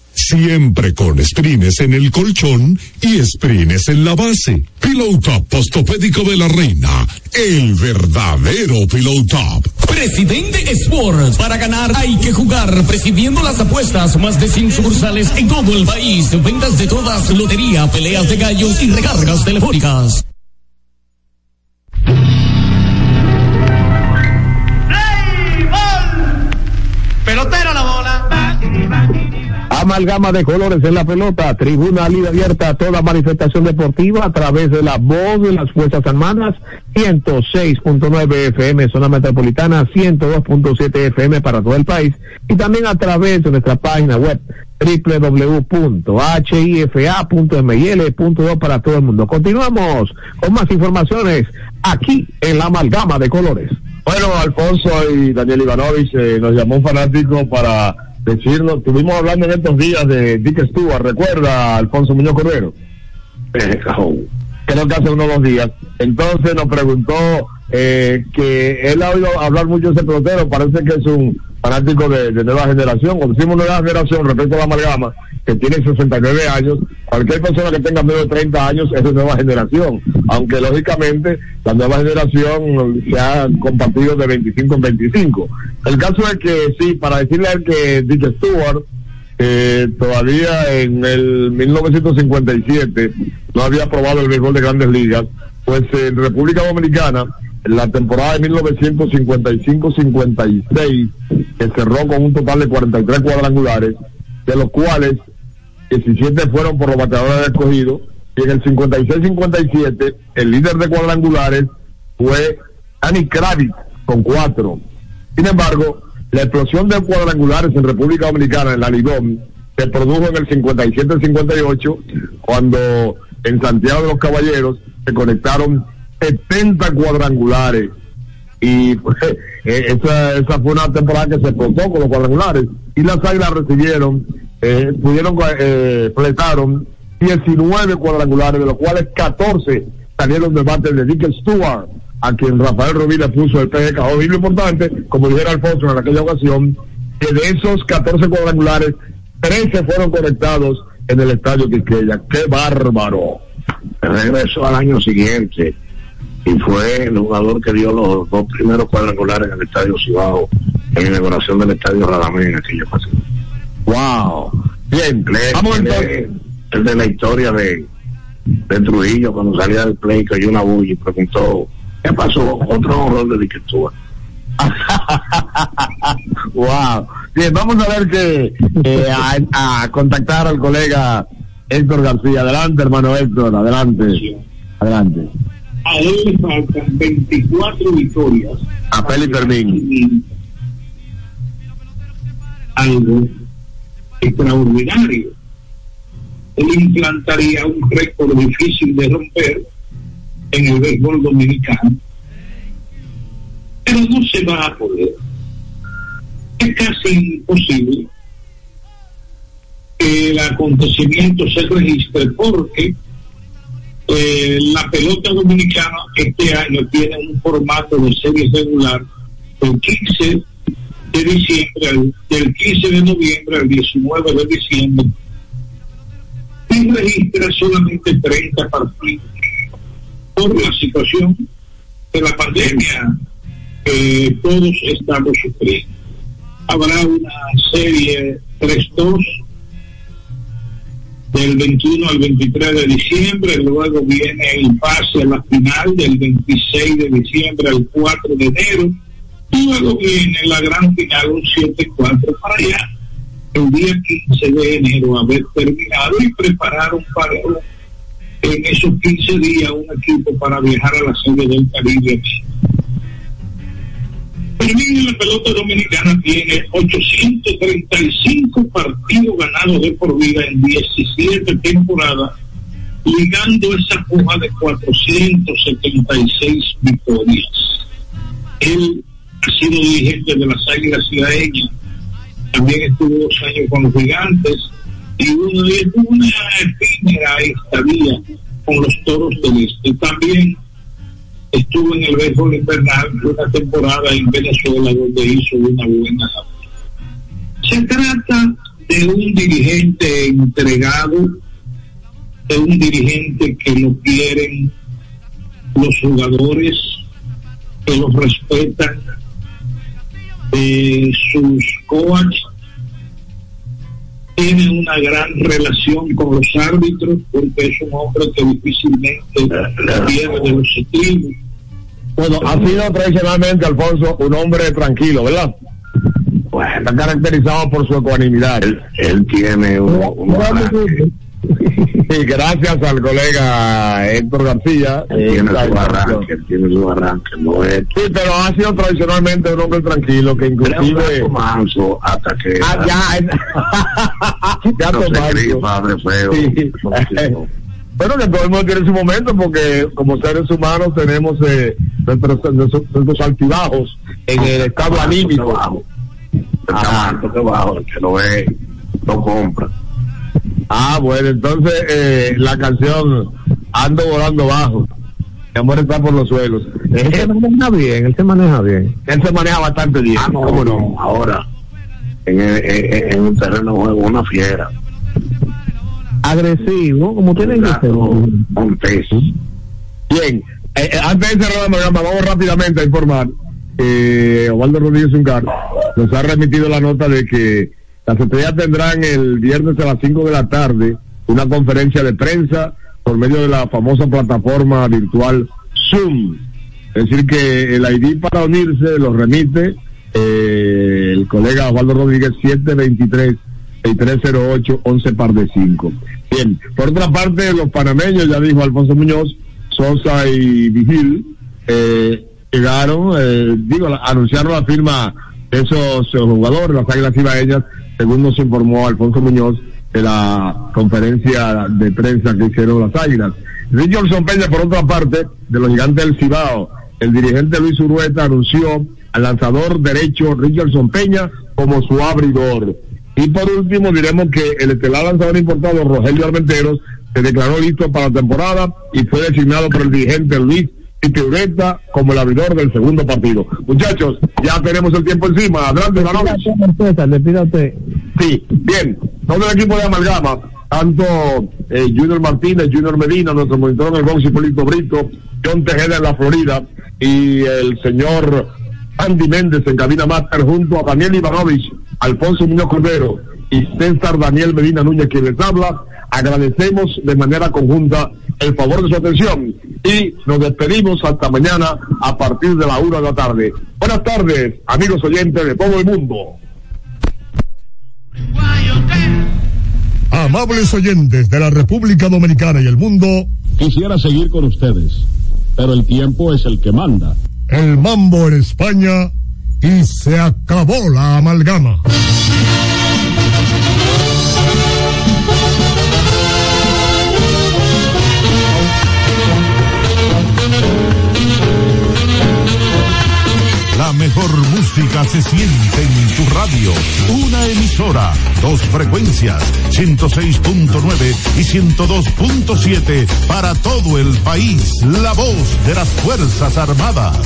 Siempre con sprines en el colchón y sprines en la base. Pillow Top Postopédico de la Reina. El verdadero Pillow Top. Presidente Sports. Para ganar hay que jugar. Presidiendo las apuestas. Más de 100 sucursales en todo el país. Ventas de todas. Lotería, peleas de gallos y recargas telefónicas. Pelotero la bola. Amalgama de colores en la pelota, tribuna libre abierta a toda manifestación deportiva a través de la voz de las Fuerzas Armadas, 106.9 FM zona metropolitana, 102.7 FM para todo el país y también a través de nuestra página web www.hifa.mil.do para todo el mundo. Continuamos con más informaciones aquí en la Amalgama de colores. Bueno, Alfonso y Daniel Ivanovich eh, nos llamó un fanático para decirnos, estuvimos hablando en estos días de Dick Stewart, ¿recuerda Alfonso Muñoz Cordero? Creo que hace unos dos días. Entonces nos preguntó eh, que él ha oído hablar mucho de ese pelotero, parece que es un fanático de, de nueva generación. Cuando decimos nueva generación, respecto a la amalgama, que tiene 69 años, cualquier persona que tenga menos de 30 años es de nueva generación. Aunque lógicamente la nueva generación se ha compartido de 25 en 25. El caso es que sí, para decirle a él que Dick Stewart, eh, todavía en el 1957 no había aprobado el béisbol de grandes ligas, pues en República Dominicana, en la temporada de 1955-56, que cerró con un total de 43 cuadrangulares, de los cuales 17 fueron por los bateadores escogidos, y en el 56-57 el líder de cuadrangulares fue Annie Kravitz con cuatro. Sin embargo, la explosión de cuadrangulares en República Dominicana, en la Lidón, se produjo en el 57-58, cuando en Santiago de los Caballeros se conectaron 70 cuadrangulares. Y eh, esa, esa fue una temporada que se explotó con los cuadrangulares. Y las águilas recibieron, eh, pudieron, eh, fletaron 19 cuadrangulares, de los cuales 14 salieron de parte de Dick Stewart, a quien Rafael Rubí le puso el PGK. Y lo importante, como dijera Alfonso en aquella ocasión, que de esos 14 cuadrangulares, 13 fueron conectados en el estadio Quisqueya. ¡Qué bárbaro! Regresó al año siguiente y fue el jugador que dio los dos primeros cuadrangulares en el estadio Cibao, en la inauguración del estadio Radamés en aquella ocasión. ¡Wow! Bien, vamos entonces. El de la historia de, de Trujillo cuando salía del play oyó una bulla y preguntó ¿qué pasó? Otro horror de Stewart. wow. Bien, vamos a ver que eh, a, a, contactar al colega Héctor García. Adelante, hermano Héctor, adelante. Adelante. A él le faltan 24 victorias. A Félix Fermín. Algo extraordinario. Él implantaría un récord difícil de romper en el béisbol dominicano. Pero no se va a poder. Es casi imposible que el acontecimiento se registre porque eh, la pelota dominicana este año tiene un formato de serie regular del 15 de diciembre, al, del 15 de noviembre al 19 de diciembre. Y registra solamente 30 partidos. Por la situación de la pandemia que todos estamos sufriendo. Habrá una serie 3-2 del 21 al 23 de diciembre, luego viene el pase a la final del 26 de diciembre al 4 de enero, y luego viene la gran final un 7-4 para allá, el día 15 de enero haber terminado y preparar un parón en esos 15 días un equipo para viajar a la serie del Caribe. Termina la pelota dominicana tiene 835 partidos ganados de por vida en 17 temporadas, ligando esa hoja de 476 victorias. Él ha sido dirigente de las Águilas Ciudadeñas, también estuvo dos años con los Gigantes y uno de una efímera estadía con los Toros del Este. También estuvo en el béisbol invernal una temporada en Venezuela donde hizo una buena. Se trata de un dirigente entregado, de un dirigente que lo quieren los jugadores, que los respetan, de sus coaches, tiene una gran relación con los árbitros porque es un hombre que difícilmente pierde los equipos. Bueno, ha sido tradicionalmente, Alfonso, un hombre tranquilo, ¿verdad? Bueno, está caracterizado por su ecuanimidad. Él, tiene un, un arranque, Sí, gracias al colega Héctor García. tiene su arranque, tiene su arranque, no es Sí, pero ha sido tradicionalmente un hombre tranquilo que inclusive... manso hasta que Ah, ya, ya no se cree padre feo. Sí. Bueno, que todo el mundo tiene su momento porque como seres humanos tenemos eh, nuestros, nuestros, nuestros altibajos en el estado anímico. Está alto que bajo, el que lo ve, lo compra. Ah, bueno, entonces eh, la canción Ando volando bajo. Mi amor está por los suelos. Él se maneja bien, él se maneja bien. Él se maneja bastante bien. Ah, no, ¿cómo no, ahora en, el- en, en un terreno de juego una fiera. Agresivo, como tienen que ser. Un pez. Bien, eh, eh, antes de cerrar la programa, vamos rápidamente a informar. Eh, Osvaldo Rodríguez Uncar nos ha remitido la nota de que las estrellas tendrán el viernes a las 5 de la tarde una conferencia de prensa por medio de la famosa plataforma virtual Zoom. Es decir, que el ID para unirse lo remite eh, el colega Osvaldo Rodríguez 723 6308 11 par de 5. Bien, por otra parte, los panameños, ya dijo Alfonso Muñoz, Sosa y Vigil, eh, llegaron, eh, digo, anunciaron la firma de esos eh, jugadores, las Águilas Ibaeñas, según nos informó Alfonso Muñoz de la conferencia de prensa que hicieron las Águilas. Richardson Peña, por otra parte, de los gigantes del Cibao, el dirigente Luis Urueta anunció al lanzador derecho Richardson Peña como su abridor. Y por último diremos que el estelar lanzador importado Rogelio Armenteros se declaró listo para la temporada y fue designado por el dirigente Luis Ureta como el abridor del segundo partido. Muchachos, ya tenemos el tiempo encima. Adelante. César, le pido a usted. Sí, bien. Todo el equipo de Amalgama, tanto eh, Junior Martínez, Junior Medina, nuestro monitor en el box, Hipólito Brito, John Tejeda en la Florida y el señor Andy Méndez en cabina máster junto a Daniel Ivanovich, Alfonso Muñoz Cordero y César Daniel Medina Núñez quien les habla. Agradecemos de manera conjunta el favor de su atención y nos despedimos hasta mañana a partir de la una de la tarde. Buenas tardes, amigos oyentes de todo el mundo. Amables oyentes de la República Dominicana y el mundo, Quisiera seguir con ustedes, pero el tiempo es el que manda. el mambo en España y se acabó la amalgama. Mejor música se siente en tu radio. Una emisora, dos frecuencias, 106.9 y 102.7 para todo el país. La voz de las Fuerzas Armadas.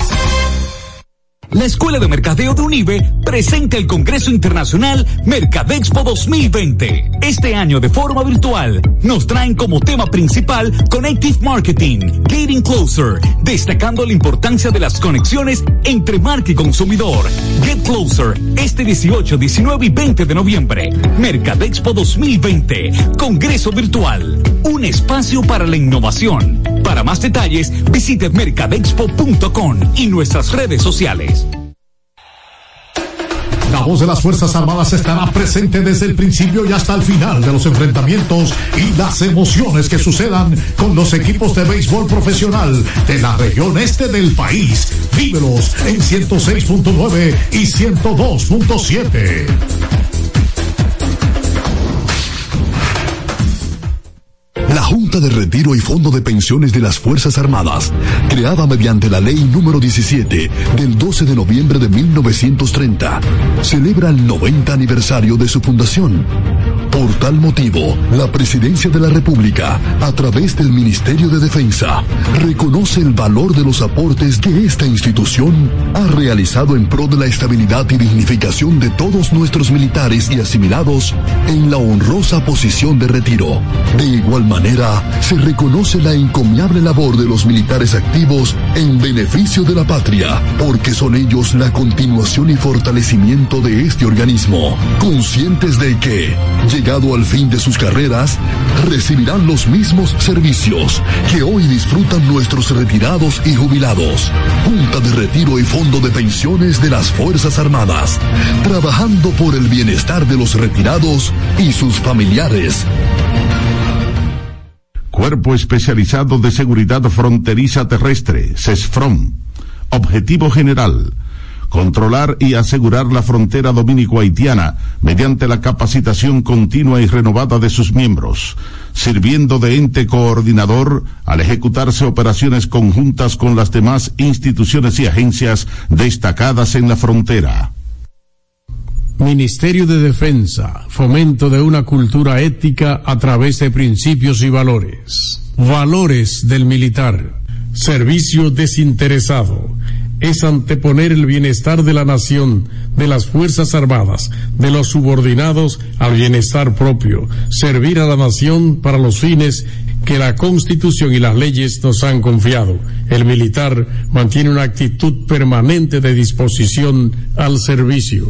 La Escuela de Mercadeo de UNIBE presenta el Congreso Internacional Mercadexpo 2020. Este año de forma virtual nos traen como tema principal Connective Marketing, Getting Closer, destacando la importancia de las conexiones entre marca y consumidor. Get Closer, este 18, 19 y 20 de noviembre. Mercadexpo 2020, Congreso Virtual, un espacio para la innovación. Para más detalles, visite mercadexpo.com y nuestras redes sociales. La voz de las Fuerzas Armadas estará presente desde el principio y hasta el final de los enfrentamientos y las emociones que sucedan con los equipos de béisbol profesional de la región este del país. Vívelos en 106.9 y 102.7. Junta de Retiro y Fondo de Pensiones de las Fuerzas Armadas, creada mediante la ley número 17 del 12 de noviembre de 1930, celebra el 90 aniversario de su fundación. Por tal motivo, la Presidencia de la República, a través del Ministerio de Defensa, reconoce el valor de los aportes que esta institución ha realizado en pro de la estabilidad y dignificación de todos nuestros militares y asimilados en la honrosa posición de retiro. De igual manera, se reconoce la encomiable labor de los militares activos en beneficio de la patria, porque son ellos la continuación y fortalecimiento de este organismo, conscientes de que, llegado al fin de sus carreras, recibirán los mismos servicios que hoy disfrutan nuestros retirados y jubilados. Junta de Retiro y Fondo de Pensiones de las Fuerzas Armadas, trabajando por el bienestar de los retirados y sus familiares. Cuerpo Especializado de Seguridad Fronteriza Terrestre, CESFROM. Objetivo general. Controlar y asegurar la frontera dominico-haitiana mediante la capacitación continua y renovada de sus miembros, sirviendo de ente coordinador al ejecutarse operaciones conjuntas con las demás instituciones y agencias destacadas en la frontera. Ministerio de Defensa, fomento de una cultura ética a través de principios y valores. Valores del militar. Servicio desinteresado. Es anteponer el bienestar de la nación, de las Fuerzas Armadas, de los subordinados al bienestar propio. Servir a la nación para los fines que la Constitución y las leyes nos han confiado. El militar mantiene una actitud permanente de disposición al servicio.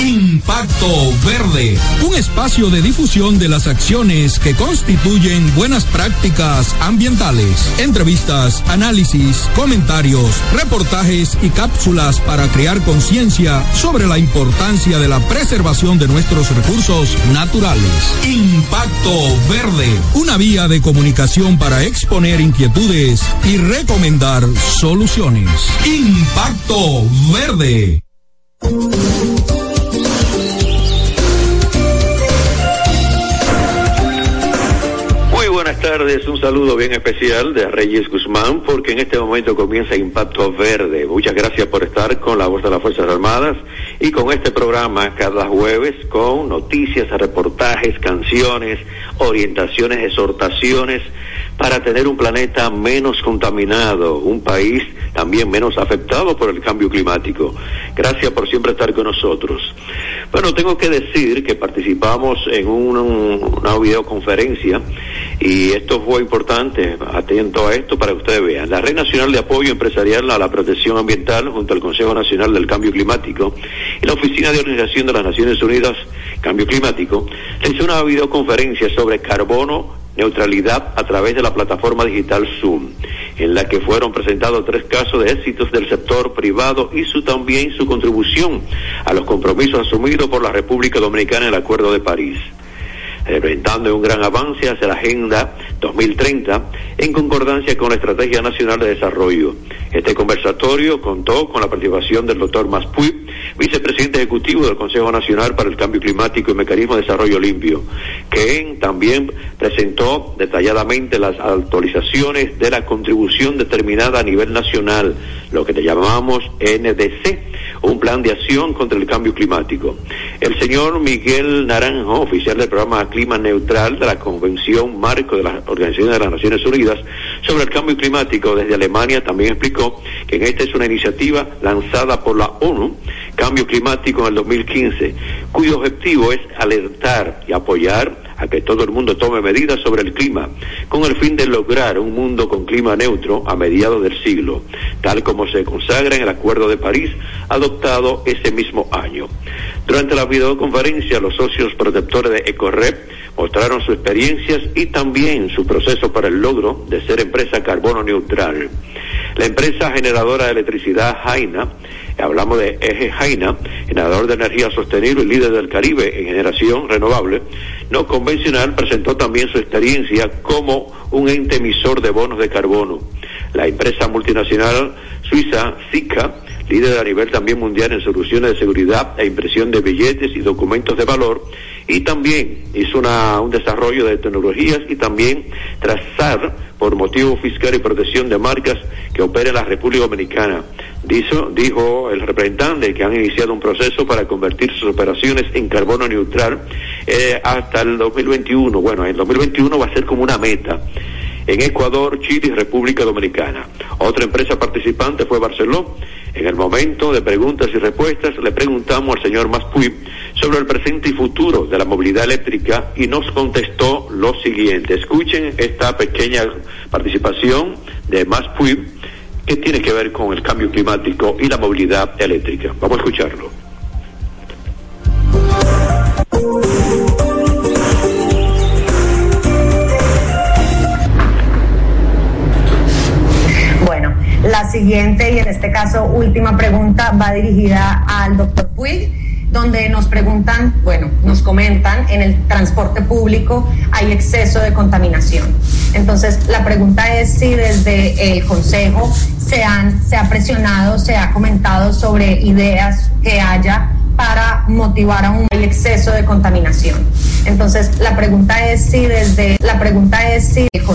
Impacto Verde, un espacio de difusión de las acciones que constituyen buenas prácticas ambientales, entrevistas, análisis, comentarios, reportajes y cápsulas para crear conciencia sobre la importancia de la preservación de nuestros recursos naturales. Impacto Verde, una vía de comunicación para exponer inquietudes y recomendar soluciones. Impacto Verde. Buenas tardes, un saludo bien especial de Reyes Guzmán, porque en este momento comienza Impacto Verde. Muchas gracias por estar con la voz de las Fuerzas Armadas y con este programa cada jueves con noticias, reportajes, canciones, orientaciones, exhortaciones para tener un planeta menos contaminado, un país también menos afectado por el cambio climático. Gracias por siempre estar con nosotros. Bueno, tengo que decir que participamos en un- una videoconferencia y esto fue importante, atento a esto para que ustedes vean. La Red Nacional de Apoyo Empresarial a la Protección Ambiental junto al Consejo Nacional del Cambio Climático y la Oficina de Organización de las Naciones Unidas Cambio Climático realizó una videoconferencia sobre carbono neutralidad a través de la plataforma digital Zoom, en la que fueron presentados tres casos de éxitos del sector privado y su también su contribución a los compromisos asumidos por la República Dominicana en el Acuerdo de París representando un gran avance hacia la Agenda 2030 en concordancia con la Estrategia Nacional de Desarrollo. Este conversatorio contó con la participación del doctor Maspuy, vicepresidente ejecutivo del Consejo Nacional para el Cambio Climático y Mecanismo de Desarrollo Limpio, que también presentó detalladamente las actualizaciones de la contribución determinada a nivel nacional, lo que llamamos NDC, un plan de acción contra el cambio climático. El señor Miguel Naranjo, oficial del programa Clima Neutral de la Convención Marco de la Organización de las Naciones Unidas sobre el Cambio Climático. Desde Alemania, también explicó que en esta es una iniciativa lanzada por la ONU, Cambio Climático en el 2015, cuyo objetivo es alertar y apoyar a que todo el mundo tome medidas sobre el clima, con el fin de lograr un mundo con clima neutro a mediados del siglo, tal como se consagra en el Acuerdo de París adoptado ese mismo año. Durante la videoconferencia, los socios protectores de EcoRep mostraron sus experiencias y también su proceso para el logro de ser empresa carbono neutral. La empresa generadora de electricidad Jaina, hablamos de Eje Jaina, generador de energía sostenible y líder del Caribe en generación renovable, no convencional, presentó también su experiencia como un ente emisor de bonos de carbono. La empresa multinacional suiza SICA líder a nivel también mundial en soluciones de seguridad e impresión de billetes y documentos de valor, y también hizo una, un desarrollo de tecnologías y también trazar por motivo fiscal y protección de marcas que opera en la República Dominicana. Dijo, dijo el representante que han iniciado un proceso para convertir sus operaciones en carbono neutral eh, hasta el 2021. Bueno, el 2021 va a ser como una meta en Ecuador, Chile y República Dominicana. Otra empresa participante fue Barceló. En el momento de preguntas y respuestas le preguntamos al señor Maspuy sobre el presente y futuro de la movilidad eléctrica y nos contestó lo siguiente. Escuchen esta pequeña participación de Maspuy que tiene que ver con el cambio climático y la movilidad eléctrica. Vamos a escucharlo. La siguiente y en este caso última pregunta va dirigida al doctor Puig, donde nos preguntan, bueno, nos comentan, en el transporte público hay exceso de contaminación. Entonces, la pregunta es si desde el Consejo se, han, se ha presionado, se ha comentado sobre ideas que haya para motivar a un exceso de contaminación. Entonces, la pregunta es si desde la pregunta es si el Consejo